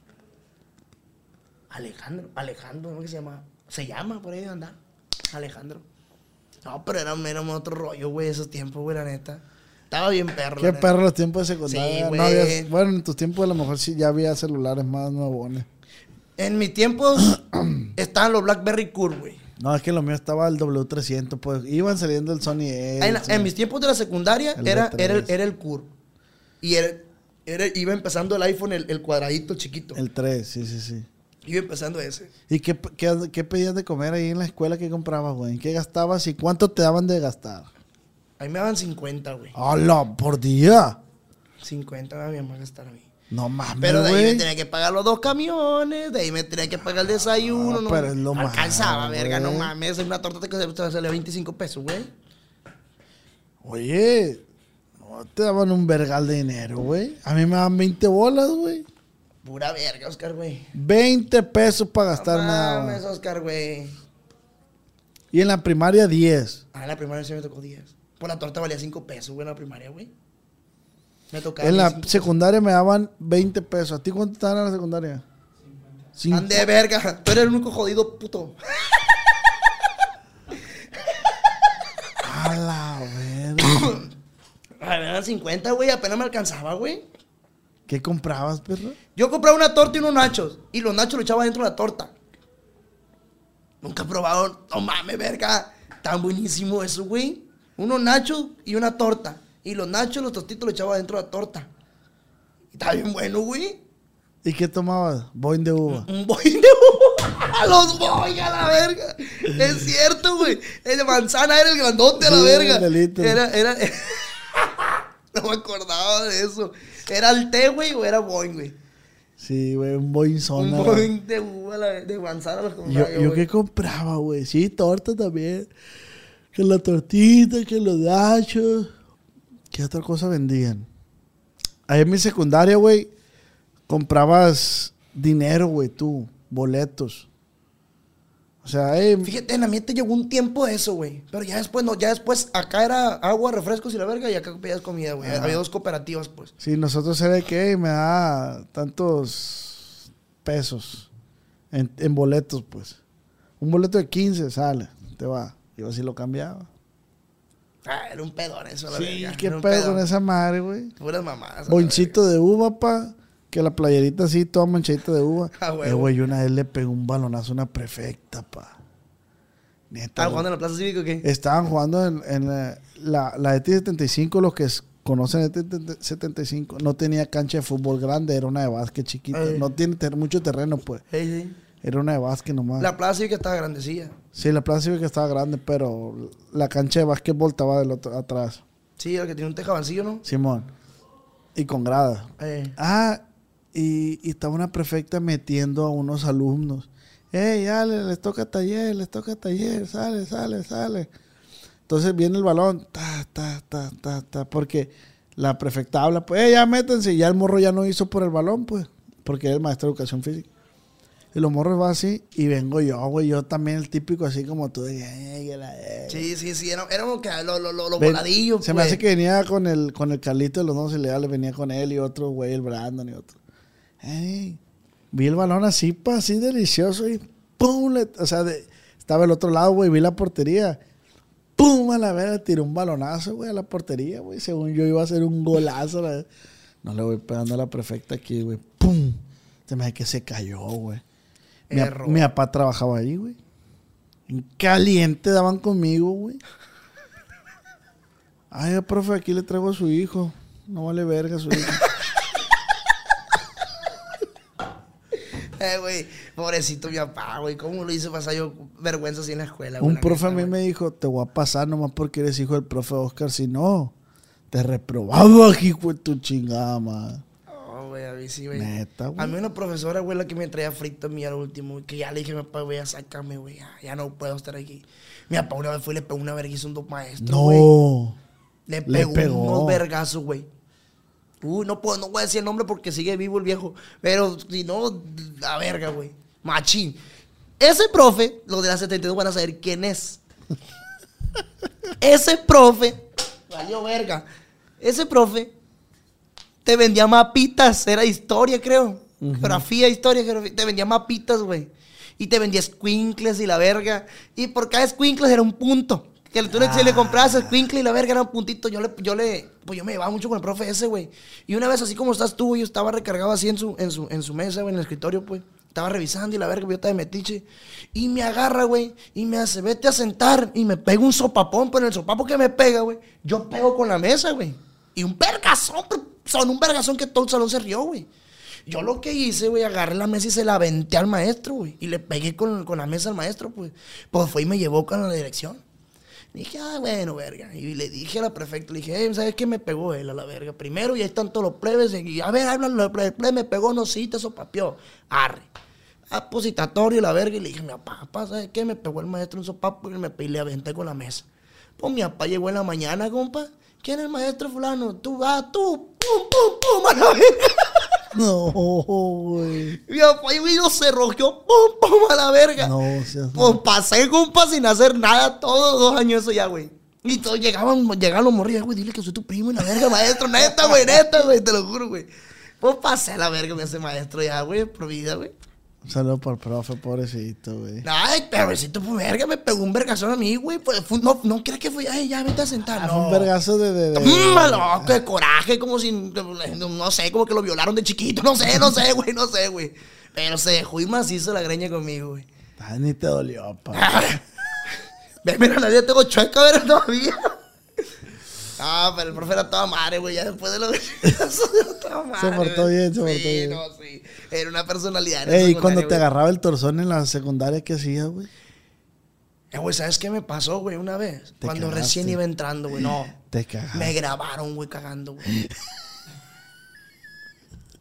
Alejandro, Alejandro, ¿cómo que se llama? Se llama por ahí de andar. Alejandro. No, pero era, era otro rollo, güey, esos tiempos, güey, la neta. Estaba bien perro. Qué perro los tiempos de secundaria. Sí, No había- bueno, en tus tiempos a lo mejor sí ya había celulares más nuevones. En mis tiempos estaban los Blackberry Cool, güey. No, es que lo mío estaba el W300, pues iban saliendo el Sony En, la- Ericsson. en mis tiempos de la secundaria El era, B3. era, el, era el CUR. Y era, era- iba empezando el iPhone, el, el cuadradito chiquito. El 3, sí, sí, sí. Iba empezando ese. ¿Y qué, qué, qué pedías de comer ahí en la escuela? ¿Qué comprabas, güey? ¿En qué gastabas y cuánto te daban de gastar? Ahí me daban 50, güey. ¡Hala! ¿Por día? 50 me daban a gastar a mí. No mames, Pero de ahí me tenía que pagar los dos camiones, de ahí me tenía que pagar el desayuno. No, pero es lo no alcanzaba, malo, verga, no mames. Una torta te te sale 25 pesos, güey. Oye, no te daban un vergal de dinero, güey. A mí me daban 20 bolas, güey. Pura verga, Oscar, güey. 20 pesos para gastar No me daban. mames, Oscar, güey. Y en la primaria 10. Ah, en la primaria sí me tocó 10. Pues la torta valía 5 pesos, güey, en la primaria, güey. Me tocaba En la 5 secundaria me daban 20 pesos. ¿A ti cuánto te dan en la secundaria? Cinco. Ande verga, tú eres el único jodido puto. A la verga. A ver, eran 50, güey, apenas me alcanzaba, güey. ¿Qué comprabas, perro? Yo compraba una torta y unos nachos. Y los nachos lo echaba dentro de la torta. Nunca he probado, no mames, verga. Tan buenísimo eso, güey. Unos nachos y una torta. Y los nachos, los tostitos lo echaba dentro de la torta. Y estaba bien bueno, güey. ¿Y qué tomabas? Boing de uva. Un boy de uva. Los boy a la verga. Es cierto, güey. El de manzana era el grandote a la Sí, verga. Era, era. no me acordaba de eso. ¿Era el té, güey, o era boing, güey? Sí, güey, un boing Un zona. boing de uva, de manzana los Yo, compraba yo yo, qué compraba, güey. Sí, torta también. Que la tortita, que los nachos. ¿Qué otra cosa vendían? Ahí en mi secundaria, güey, comprabas dinero, güey, tú, boletos. O sea, hey, Fíjate, en la mía te llegó un tiempo de eso, güey. Pero ya después, no, ya después, acá era agua, refrescos y la verga, y acá pedías comida, güey. Había dos cooperativas, pues. si nosotros era de que me da tantos pesos en, en boletos, pues. Un boleto de 15 sale, te va. Yo así lo cambiaba. Ah, era un pedón eso, la Sí, verga. qué pedo con esa madre, güey. Puras mamadas. Bonchito de uva, pa. Que la playerita así, toda manchadita de uva. Ah, huevo. Eh, güey, una vez le pegó un balonazo a una prefecta, pa. ¿Estás güey. jugando en la Plaza Cívica o qué? Estaban jugando en, en la, la, la ET75, los que s- conocen ET75, no tenía cancha de fútbol grande, era una de básquet chiquita. No tiene ter- mucho terreno, pues. Sí, sí. Era una de básquet nomás. La Plaza Cívica estaba grandecilla. Sí, la plaza cívica estaba grande, pero la cancha de básquetbol estaba del otro, atrás. Sí, el que tiene un tejabancillo, ¿no? Simón. Y con grada. Eh. Ah, y, y estaba una prefecta metiendo a unos alumnos. ¡Ey, dale, les toca taller, les toca taller! ¡Sale, sale, sale! Entonces viene el balón, ta, ta, ta, ta, ta, porque la prefecta habla, pues, ¡eh, ya métanse! Y ya el morro ya no hizo por el balón, pues, porque era el maestro de educación física. Y los morros van así, y vengo yo, güey, yo también el típico así como tú, de, "Ay, que la- eh". Sí, sí, sí. Era como que los lo, lo, voladillos, Se me pues. hace que venía con el, con el Carlito de los dos ilegales, venía con él y otro güey, el Brandon y otro. Ey, vi el balón así, pa, así delicioso y ¡pum! le- o sea, de- estaba el otro lado, güey, vi la portería. ¡Pum! A la verga, tiró un balonazo, güey, a la portería, güey. Según yo iba a hacer un golazo. la- No le voy pegando a la perfecta aquí, güey. ¡Pum! Se me hace que se cayó, güey. Mi, ap- Error. mi papá trabajaba ahí, güey. En caliente daban conmigo, güey. Ay, profe, aquí le traigo a su hijo. No vale verga su hijo. Eh, güey, pobrecito mi papá, güey. ¿Cómo lo hice pasar yo vergüenza así en la escuela? Un profe a mí me dijo, te voy a pasar nomás porque eres hijo del profe Oscar. Si no, te reprobaba, hijo de tu chingada, madre. No, güey, a mí sí, güey. Neta, güey. A mí una profesora, güey, la que me traía frito a mí al último, que ya le dije a mi papá, güey, sácame, güey, ya, ya no puedo estar aquí. Mi papá una vez fue y le pegó una vergüenza a un dos maestros, güey. No. Le Le pegó, pegó. unos vergazos, güey. Uy, no puedo, no voy a decir el nombre porque sigue vivo el viejo. Pero si no, la verga, güey. Machín. Ese profe, los de la 72 van a saber quién es. Ese profe, valió verga. Ese profe te vendía mapitas, era historia, creo. Geografía, historia, geografía. Te vendía mapitas, güey. Y te vendía squinkles y la verga. Y por cada squinkles era un punto. Que tú le, si le comprabas squinkle y la verga era un puntito. Yo le, yo le, pues yo me llevaba mucho con el profe ese, güey. Y una vez, así como estás tú, güey, yo estaba recargado así en su, en su, en su mesa, güey, en el escritorio, pues. Estaba revisando y la verga, yo estaba de metiche. Y me agarra, güey, y me hace, vete a sentar. Y me pega un sopapón, pero en el sopapo que me pega, güey, yo pego con la mesa, güey. Y un vergazón, son un vergazón que todo el salón se rió, güey. Yo lo que hice, güey, agarré la mesa y se la aventé al maestro, güey. Y le pegué con, con la mesa al maestro, pues. Pues fue y me llevó con la dirección. Dije, ah, bueno, verga. Y le dije a la prefecta, le dije, eh, ¿sabes qué me pegó él a la verga? Primero, y ahí están todos los plebes. Y a ver, háblalo, el plebe me pegó, no sí, te sopapió. Arre. Apositatorio, la verga. Y le dije, mi papá, ¿sabes qué? Me pegó el maestro un sopapo y, me, y le aventé con la mesa. Pues mi papá llegó en la mañana, compa. ¿Quién es el maestro fulano? Tú, ah, tú. Pum, pum, pum, a la verga. No, güey. Mi papá y se rojeó, pum, pum, a la verga. No, seas- Pues pasé, compa, sin hacer nada, todos dos años eso ya, güey. Y todos llegaban, llegaban los morrillos, güey, dile que soy tu primo y la verga, maestro, neta, güey, neta, güey, te lo juro, güey. Pues pasé a la verga con ese maestro ya, güey, por vida, güey. Un saludo por profe, pobrecito, güey. Ay, ese tu verga me pegó un vergazón a mí, güey. Pues, no, no crees que fue, ay, ya vete a sentar. Ah, no. fue un vergazo de... de, de- Mm, loco, de coraje, como si, no, sé, como que lo violaron de chiquito, no sé, no sé, güey, no sé, güey. Pero se dejó y macizo la greña conmigo, güey. Ay, ni te dolió, pa. Mira, nadie tengo chueca, ver todavía. Ah, pero el profe era toda madre, güey. Ya después de lo que toda madre, portó bien, se portó sí, bien. no, sí. Era una personalidad. Ey, cuando te güey. agarraba el torzón en la secundaria, ¿qué hacías, güey? Eh, güey, ¿sabes qué me pasó, güey, una vez? Te Cuando cagaste. recién iba entrando, güey. No. Te cagaste. Me grabaron, güey, cagando, güey.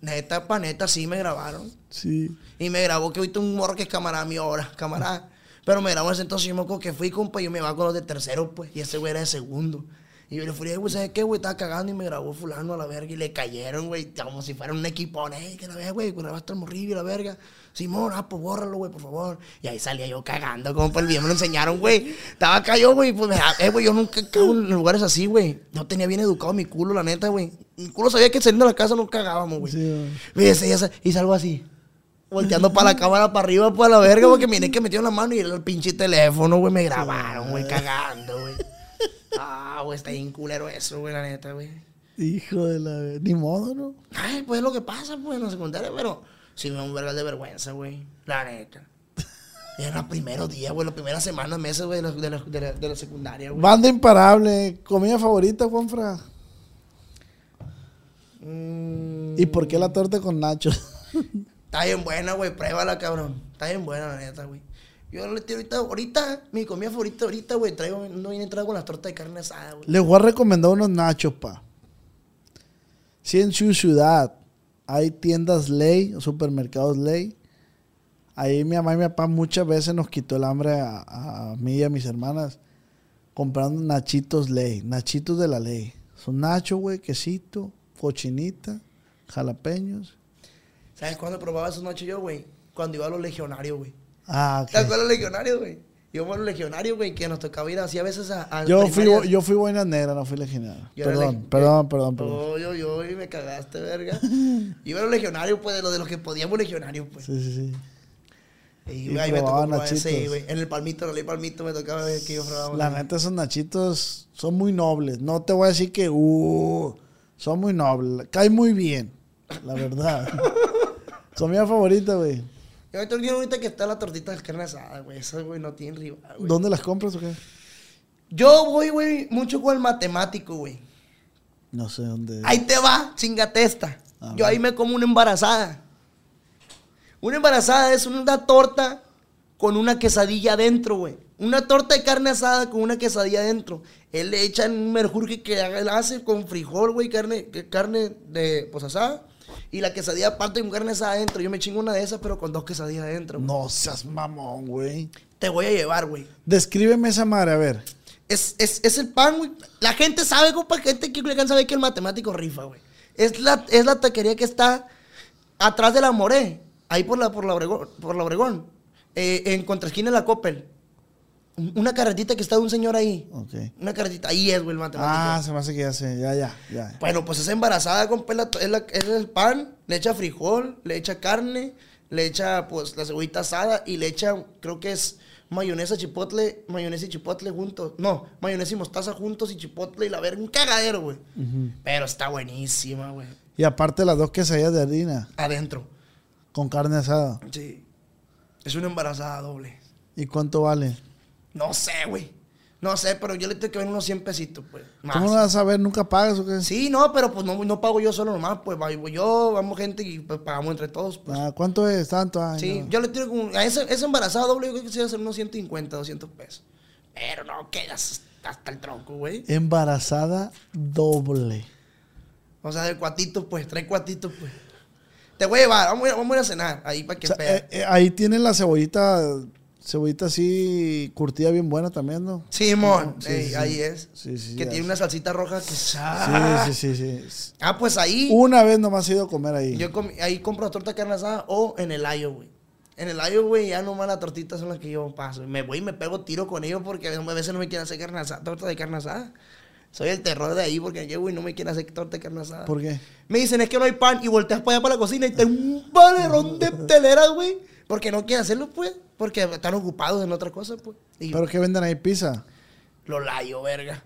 neta, pa' neta, sí me grabaron. Sí. Y me grabó que ahorita un morro que es camarada mío ahora, camarada. Pero me grabó ese entonces, yo me acuerdo que fui, compa, y yo me iba con los de tercero, pues, y ese güey era de segundo. Y yo le fui, güey, ¿sabes qué, güey? Estaba cagando y me grabó fulano a la verga y le cayeron, güey, como si fuera un equipo. ¡Eh, que la verga, güey! Grabaste el morrillo y la verga. Simón, ah, pues bórralo, güey, por favor. Y ahí salía yo cagando, como por el video me lo enseñaron, güey. Estaba acá yo, güey, pues me, eh, güey, yo nunca cago en lugares así, güey. No tenía bien educado mi culo, la neta, güey. Mi culo sabía que saliendo de la casa no cagábamos, güey. Sí, Y ese- ese- y salgo así. Volteando para la cámara, para arriba, para la verga, porque miré que metieron la mano y el pinche teléfono, güey. Me grabaron, güey, cagando, güey. Ah, güey, está bien culero eso, güey, la neta, güey. Hijo de la... Ni modo, ¿no? Ay, pues es lo que pasa, pues, en la secundaria, pero sí me da un verga de vergüenza, güey. La neta. En los primeros días, güey, las primeras semanas, meses, güey, de la, de la, de de la secundaria, güey. Banda imparable. ¿Comida favorita, Juanfra? Mm, ¿Y por qué la torta con Nacho? Está bien buena, güey, pruébala, cabrón. Está bien buena, la neta, güey. Yo le tiro ahorita, ahorita, mi comida favorita ahorita, güey, traigo, no viene entrado con las tortas de carne asada, güey. Les voy a recomendar unos nachos, pa. Si en su ciudad hay tiendas ley, supermercados ley, ahí mi mamá y mi papá muchas veces nos quitó el hambre a, a mí y a mis hermanas comprando nachitos ley, nachitos de la ley. Son nachos, güey, quesito, cochinita, jalapeños. ¿Sabes cuándo probaba esos noches yo, güey? Cuando iba a los legionarios, güey. Ah, ok. ¿Te acuerdas los legionarios, güey? Íbamos los legionarios, güey, que nos tocaba ir así a veces a. a Yo fui, yo fui buena negra, no fui legionario. Perdón, leg- perdón, perdón, perdón. Oh, yo, yo, y me cagaste, verga. Iba a los legionarios, pues, de los de los que podíamos legionarios, pues. Sí, sí, sí. Y, güey, ahí me tocó probar ese, nachitos. güey. En el palmito, en el palmito me tocaba ver que yo probaba. La güey. neta, esos nachitos son muy nobles. No te voy a decir que, uh, son muy nobles. Cae muy bien, la verdad. Comida favorita, güey. Yo ahorita ahorita que está la tortita de carne asada, güey. Esas, güey, no tienen rival, güey. ¿Dónde las compras o qué? Yo voy, güey, mucho con el matemático, güey. No sé dónde. Ahí te va, chingatesta. A Yo ahí me como una embarazada. Una embarazada es una torta con una quesadilla adentro, güey. Una torta de carne asada con una quesadilla adentro. Él le echa un merjurje que él hace con frijol, güey, carne, carne de pues asada. Y la quesadilla aparte con carne asada adentro. Yo me chingo una de esas, pero con dos quesadillas adentro. güey. No seas mamón, güey. Te voy a llevar, güey. Descríbeme esa madre, a ver. Es, es, es el pan, güey. La gente sabe, compa, gente que Culiacán sabe que el matemático rifa, güey. Es la, es la taquería que está atrás de la Moré, ahí por la, por la Obregón, por la Obregón, eh, en contraesquina de la Coppel. Un- Una carretita que está de un señor ahí. Ok. Una carretita, ahí es, güey, el matemático. Ah, se me hace que ya sé. Ya, ya, ya. Bueno, pues es embarazada, la- es la- es el pan, le echa frijol, le echa carne, le echa, pues, la cebollita asada y le echa, creo que es mayonesa, chipotle, mayonesa y chipotle juntos. No, mayonesa y mostaza juntos y chipotle y la verga, un cagadero, güey. Pero está buenísima, güey. Y aparte las dos quesadillas de harina Adentro. con carne asada. Sí. Es una embarazada doble. ¿Y cuánto vale? No sé, güey. No sé, pero yo le tengo que ver unos 100 pesitos, pues. Más. ¿Cómo lo vas a ver? ¿Nunca pagas o qué? Sí, no, pero pues no, no pago yo solo nomás, pues voy yo, vamos gente y pues pagamos entre todos, pues. Ah, ¿Cuánto es? ¿Tanto? Ay, Sí, no. yo le tiro como. A ese, ese embarazado doble, yo creo que se va a hacer unos 150, 200 pesos. Pero no quedas hasta el tronco, güey. Embarazada doble. O sea, de cuatitos, pues, trae cuatitos, pues. Te voy a llevar, vamos a ir, vamos a, ir a cenar ahí para que O sea, eh, eh, ahí tienen la cebollita, cebollita así curtida bien buena también, ¿no? Simón, sí, ey, sí, sí. ahí es. Sí, sí, que tiene una salsita roja que. Sí, sí, sí, sí. Ah, pues ahí. Una vez nomás he ido a comer ahí. Yo ahí compro la torta de carne asada o en el ayo, güey. En el ayo, güey, ya nomás las tortitas son las que yo paso. Me voy y me pego tiro con ellos porque a veces no me quieren hacer carne asada, torta de carne asada. Soy el terror de ahí porque llego y no me quieren hacer torta de carne asada. ¿Por qué? Me dicen, es que no hay pan y volteas para allá para la cocina y te un valerón de teleras, güey. Porque no quieren hacerlo, pues. Porque están ocupados en otra cosa, pues. Y ¿Pero qué venden ahí? ¿Pizza? lo layo, verga.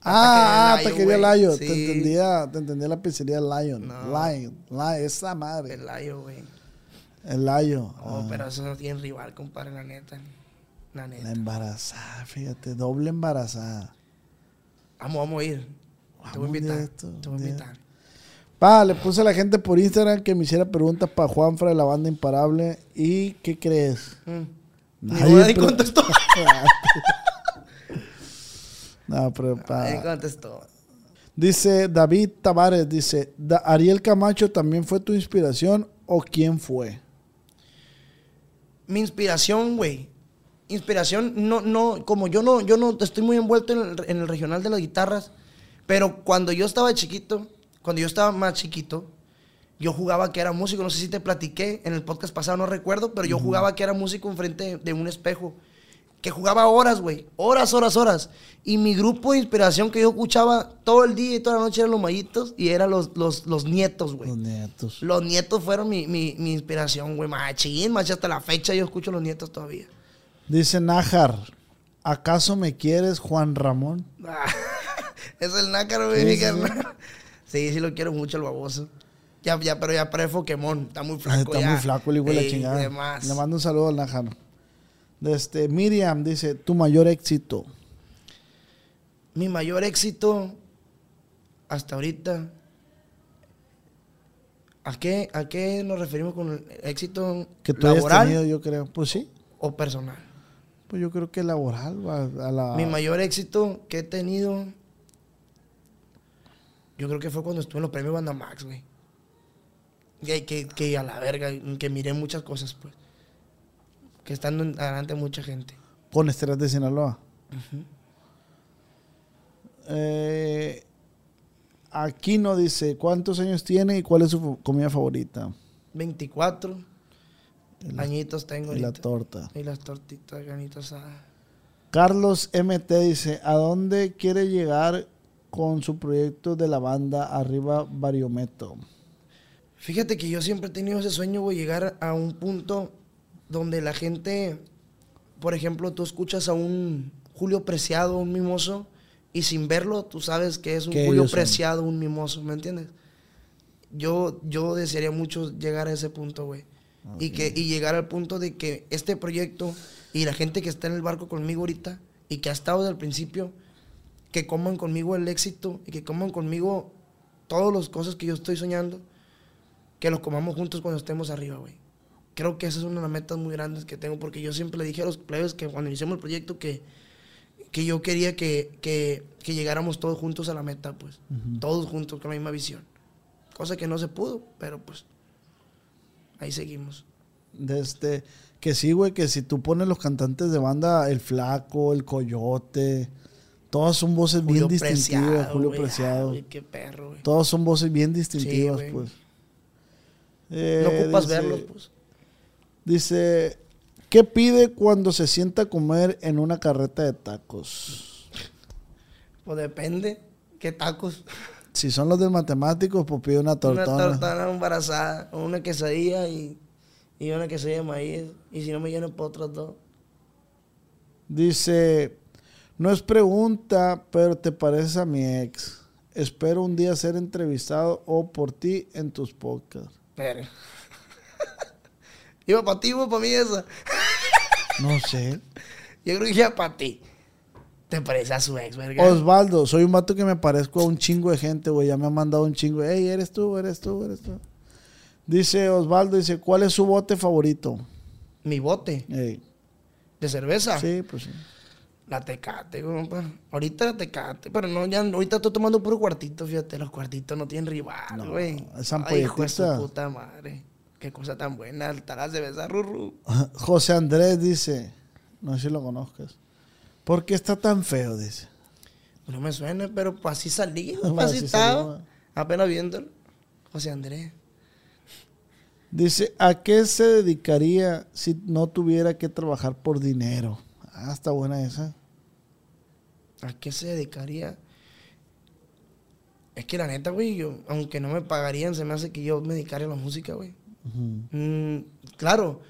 Ah, Taquería te quería güey. Layo. Sí. Te entendía, te entendía la pizzería Lion. No. Lion, Lion, esa madre. El layo, güey. El Layo. Oh, Ah, pero eso no tiene rival, compadre, la neta. La neta. La embarazada, fíjate, doble embarazada. Vamos, vamos a ir. Te voy a Vamos invitar. directo, Te voy a invitar. Pa, le puse a la gente por Instagram que me hiciera preguntas para Juanfra de la banda Imparable. ¿Y qué crees? Mm. Nadie contestó. No, pero pa. Nadie contestó. Dice David Tavares, dice, "Da- ¿Ariel Camacho también fue tu inspiración o quién fue? Mi inspiración, güey. inspiración, no, no, como yo no, yo no estoy muy envuelto en el, en el regional de las guitarras, pero cuando yo estaba chiquito, cuando yo estaba más chiquito, yo jugaba que era músico, no sé si te platiqué en el podcast pasado, no recuerdo, pero yo jugaba que era músico enfrente de un espejo, que jugaba horas, güey, horas, horas, horas. Y mi grupo de inspiración que yo escuchaba todo el día y toda la noche eran los mallitos y eran los, los, los nietos, güey. Los nietos. Los nietos fueron mi, mi, mi inspiración, güey, machín, machín, hasta la fecha yo escucho los nietos todavía. Dice Nájar, ¿acaso me quieres, Juan Ramón? es el nácaro, güey, Sí, mi sí, carnal. Sí, sí lo quiero mucho el baboso. Ya, ya, pero ya parece Pokémon. Está muy flaco Está ya. muy flaco el hijo de la chingada. de más. Le mando un saludo al Nájar. Este, Miriam dice, tu mayor éxito. Mi mayor éxito hasta ahorita. ¿A qué, ¿A qué nos referimos con el éxito Que tú hayas laboral tenido, yo creo. Pues sí. o personal? Pues yo creo que laboral. A, a la, Mi mayor éxito que he tenido, yo creo que fue cuando estuve en los premios Banda Max, güey. Que, que, que a la verga, que miré muchas cosas, pues. Que estando en- adelante mucha gente. Con Estrellas de Sinaloa. Eh, aquí no dice cuántos años tiene y cuál es su comida favorita. 24 añitos tengo Y la torta. Y las tortitas, ganitas asadas. Carlos MT dice, ¿a dónde quiere llegar con su proyecto de la banda Arriba Bariometo? Fíjate que yo siempre he tenido ese sueño, güey, llegar a un punto donde la gente, por ejemplo, tú escuchas a un Julio Preciado, un mimoso, y sin verlo tú sabes que es un Julio. Preciado, un mimoso, ¿me entiendes? Yo, yo desearía mucho llegar a ese punto, güey. Y, que, y llegar al punto de que este proyecto y la gente que está en el barco conmigo ahorita y que ha estado desde el principio, que coman conmigo el éxito y que coman conmigo todas las cosas que yo estoy soñando, que los comamos juntos cuando estemos arriba, güey. Creo que esa es una de las metas muy grandes que tengo, porque yo siempre le dije a los plebes que cuando iniciamos el proyecto que, que yo quería que, que, que llegáramos todos juntos a la meta, pues. Todos juntos con la misma visión. Cosa que no se pudo, pero pues ahí seguimos. De este, que sí, güey, que si tú pones los cantantes de banda, el Flaco, el Coyote, todas son voces bien distintivas, Julio Preciado. güey, qué perro, güey. Todas son voces bien distintivas, pues. No Eh, ocupas dice- verlos, pues. Dice, ¿qué pide cuando se sienta a comer en una carreta de tacos? Pues depende. ¿Qué tacos? Si son los del matemático, pues pide una tortona. Una tortana embarazada, o una quesadilla y, y una quesadilla de maíz. Y si no me lleno, por otras dos. Dice, no es pregunta, pero te pareces a mi ex. Espero un día ser entrevistado o por ti en tus podcasts. Pero. ¿Iba para ti o para mí esa? No sé. Yo creo que iba para ti. Te parece a su ex, verga. Osvaldo, soy un vato que me parezco a un chingo de gente, güey. Ya me han mandado un chingo. Ey, eres tú, eres tú, eres tú. Dice Osvaldo, dice, ¿cuál es su bote favorito? Mi bote Ey, de cerveza. sí, pues sí. La tecate, compa. Ahorita la tecate. Pero no, ya ahorita estoy tomando puro cuartito, fíjate. Los cuartitos no tienen rival, No, güey. esa Ay, hijo de ampolletita. su puta madre. Qué cosa tan buena. Estarás de besar, rurru. José Andrés dice, no sé si lo conozcas. ¿Por qué está tan feo? Dice. No me suena, pero pues así salí. Así estaba. Apenas viéndolo. José Andrés. Dice, ¿a qué se dedicaría si no tuviera que trabajar por dinero? Ah, está buena esa. ¿A qué se dedicaría? Es que la neta, güey, yo, aunque no me pagarían, se me hace que yo me dedicaría a la música, güey. Mm, claro,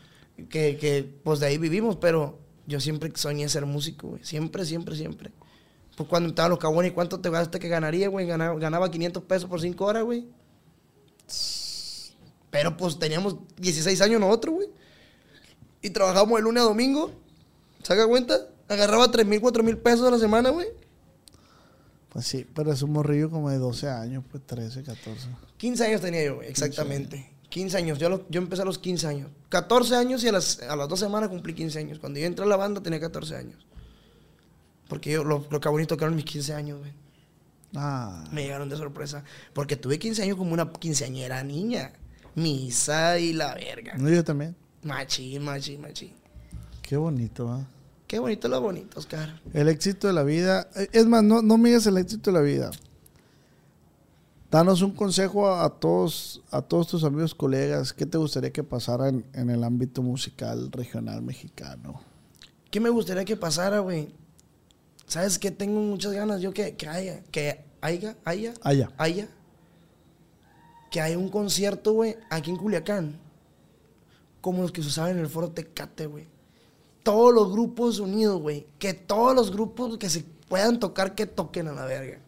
que, que pues de ahí vivimos, pero yo siempre soñé ser músico, güey. Siempre, siempre, siempre. Pues cuando estaba los cabones, ¿cuánto te gastaste que ganaría, güey? Ganaba, ganaba 500 pesos por 5 horas, güey. Pero pues teníamos 16 años nosotros, güey. Y trabajábamos de lunes a domingo. ¿Saca cuenta? Agarraba 3 mil, 4 mil pesos a la semana, güey. Pues sí, pero es un morrillo como de 12 años, pues 13, 14. 15 años tenía yo, güey, exactamente. 15 años. Yo, a los- yo empecé a los 15 años. 14 años y a las, a las dos semanas cumplí 15 años. Cuando yo entré a la banda tenía 14 años. Porque yo, los, los cabones tocaron mis 15 años, güey. Ah, Me llegaron de sorpresa. Porque tuve 15 años como una quinceañera niña. Misa y la verga. no, yo también. Machín, machín, machín. Qué bonito, ¿ah? Qué bonito lo bonito, Oscar. El éxito de la vida. Es más, no, no mires el éxito de la vida. Danos un consejo a, a todos, a todos tus amigos, colegas. ¿Qué te gustaría que pasara en, en el ámbito musical regional mexicano? ¿Qué me gustaría que pasara, güey? ¿Sabes qué? Tengo muchas ganas yo que, que haya, que haya, haya, Allá. haya, que haya un concierto, güey, aquí en Culiacán, como los que se usaban en el foro Tecate, güey. Todos los grupos unidos, güey. Que todos los grupos que se puedan tocar, que toquen a la verga.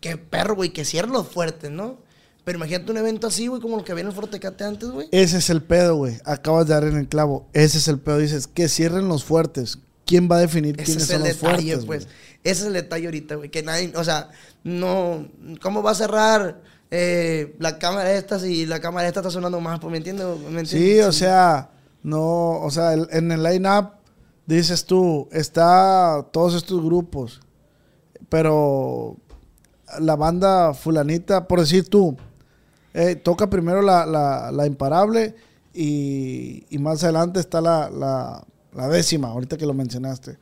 Qué perro, güey, que cierren los fuertes, ¿no? Pero imagínate un evento así, güey, como lo que había en el foro Tecate antes, güey. Ese es el pedo, güey. Acabas de dar en el clavo. Ese es el pedo. Dices, que cierren los fuertes. ¿Quién va a definir Ese quiénes es son los detalle, fuertes? pues. Ese es el detalle ahorita, güey. Que nadie, o sea, no. ¿Cómo va a cerrar eh, la cámara esta si la cámara esta está sonando más? Pues me entiendo. ¿Me Sí, entiendes? o sea, no, o sea, en el line-up dices tú, está todos estos grupos, pero la banda fulanita, por decir tú, eh, toca primero la, la- la imparable y, y más adelante está la- la décima, ahorita que lo mencionaste.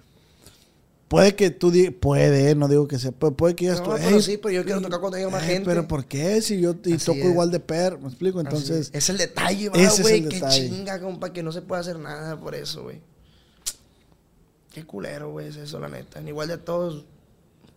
Puede que tú digas, puede, no digo que sea, pero puede que digas No, tú, pero "Ey, sí, pero yo quiero tocar cuando haya más eh, gente". Pero ¿por qué? Si yo y toco es. igual de per, me explico, entonces... es. Es el detalle, güey. Qué chinga, compa, que no se puede hacer nada por eso, güey. Qué culero, güey, es eso, la neta. Igual de todos,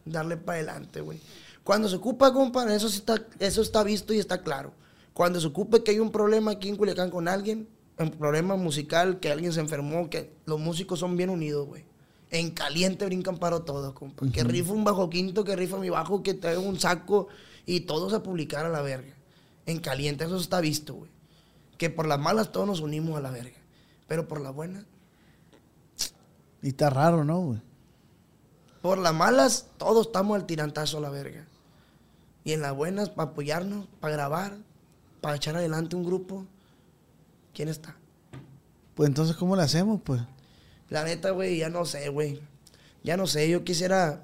darle para adelante, güey. Cuando se ocupa, compa, eso sí está, eso está visto y está claro. Cuando se ocupe que hay un problema aquí en Culiacán con alguien, un problema musical, que alguien se enfermó, que los músicos son bien unidos, güey. En caliente brincan para todos, compa. Que rifa un bajo quinto, que rifa mi bajo, que traiga un saco y todos a publicar a la verga. En caliente, eso está visto, güey. Que por las malas todos nos unimos a la verga. Pero por las buenas, Y está raro, ¿no, güey? por las malas todos estamos al tirantazo a la verga. Y en las buenas, para apoyarnos, para grabar, para echar adelante un grupo, ¿quién está? Pues entonces, ¿cómo le hacemos, pues? La neta, güey, ya no sé, güey. Ya no sé, yo quisiera.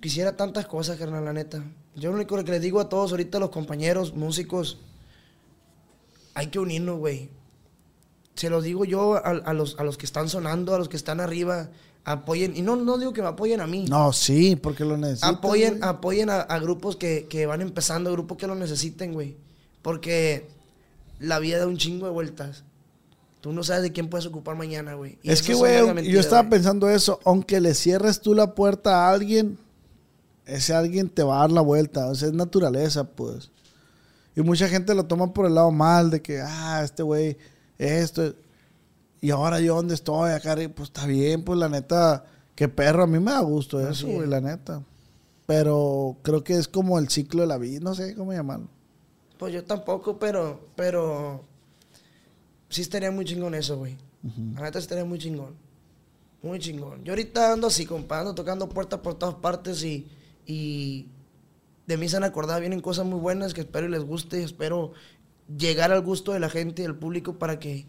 Quisiera tantas cosas, carnal, la neta. Yo lo único que les digo a todos ahorita, los compañeros, músicos, hay que unirnos, güey. Se los digo yo a, a los, a los que están sonando, a los que están arriba, apoyen. Y no, no digo que me apoyen a mí. No, sí, porque lo necesitan. Apoyen, güey. apoyen a, a grupos que, que van empezando, grupos que lo necesiten, güey. Porque la vida da un chingo de vueltas. Tú no sabes de quién puedes ocupar mañana, güey. Es que, güey, yo estaba pensando eso. Aunque le cierres tú la puerta a alguien, ese alguien te va a dar la vuelta. O sea, es naturaleza, pues. Y mucha gente lo toma por el lado mal, de que, ah, este güey, esto. Y ahora yo dónde estoy, acá, pues está bien, pues la neta, qué perro, a mí me da gusto eso, güey, la neta. Pero creo que es como el ciclo de la vida, no sé cómo llamarlo. Pues yo tampoco, pero, pero sí estaría muy chingón eso, güey. La neta estaría muy chingón. Muy chingón. Yo ahorita ando así, compa, ando tocando puertas por todas partes y, y de mí se han acordado, vienen cosas muy buenas que espero y les guste, espero llegar al gusto de la gente y del público para que,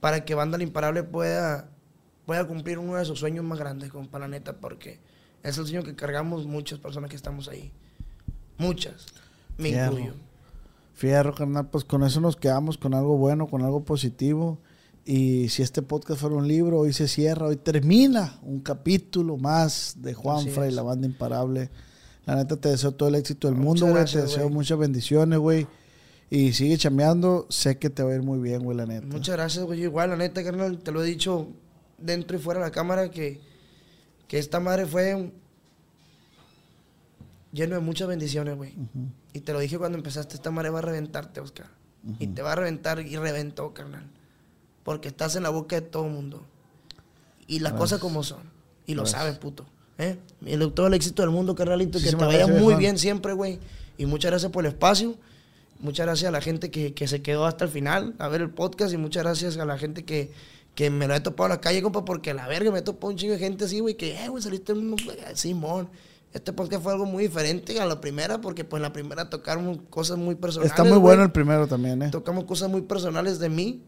para que Banda Imparable pueda, pueda cumplir uno de sus sueños más grandes, compa, la neta, porque es el sueño que cargamos muchas personas que estamos ahí. Muchas. Me incluyo. Fierro, carnal, pues con eso nos quedamos, con algo bueno, con algo positivo. Y si este podcast fuera un libro, hoy se cierra, hoy termina un capítulo más de Juanfra Así y es. la banda imparable. La neta te deseo todo el éxito del Muchas mundo, güey. Te deseo muchas bendiciones, güey. Y sigue chambeando, sé que te va a ir muy bien, güey, la neta. Muchas gracias, güey. Igual, la neta, carnal, te lo he dicho dentro y fuera de la cámara que, que esta madre fue un- lleno de muchas bendiciones, güey. Y te lo dije cuando empezaste, esta madre va a reventarte, Oscar. Y te va a reventar y reventó, carnal. Porque estás en la boca de todo el mundo. Y las cosas como son. Y lo sabes, puto. ¿Eh? Y todo el éxito del mundo, carnalito. Que te vaya muy bien siempre, güey. Y muchas gracias por el espacio. Muchas gracias a la gente que, que se quedó hasta el final a ver el podcast. Y muchas gracias a la gente que, que me lo he topado en la calle, compa. Porque la verga me he topado un chingo de gente así, güey. Que, eh, güey, saliste en un... Simón. Este podcast fue algo muy diferente a la primera. Porque, pues, en la primera tocamos cosas muy personales. Está muy güey. bueno el primero también, ¿eh? Tocamos cosas muy personales de mí.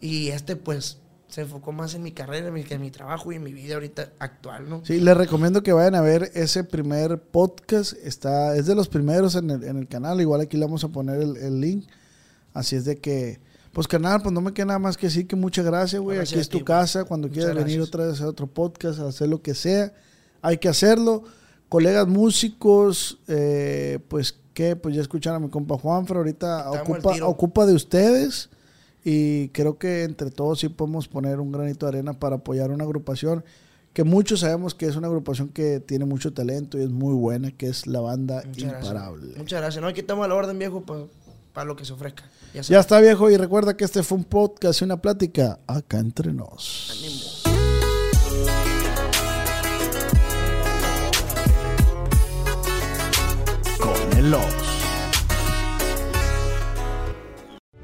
Y este, pues, se enfocó más en mi carrera, en mi, en mi trabajo y en mi vida ahorita actual, ¿no? Sí, les recomiendo que vayan a ver ese primer podcast. Está, es de los primeros en el, en el canal. Igual aquí le vamos a poner el, el link. Así es de que Pues carnal, pues no me queda nada más que decir que muchas gracias, güey. Aquí es tu casa. Cuando Muchas quieras venir otra vez a otro podcast, a hacer lo que sea, hay que hacerlo. Colegas músicos, eh, pues que, pues ya escucharon a mi compa Juanfra. Ahorita ocupa, ocupa de ustedes. Y creo que entre todos sí podemos poner un granito de arena para apoyar una agrupación que muchos sabemos que es una agrupación que tiene mucho talento y es muy buena, que es la banda Muchas gracias. Imparable. Muchas gracias. No, aquí estamos a la orden, viejo, para lo que se ofrezca. Ya está viejo y recuerda que este fue un podcast y una plática acá entre nos. Ánimo. Con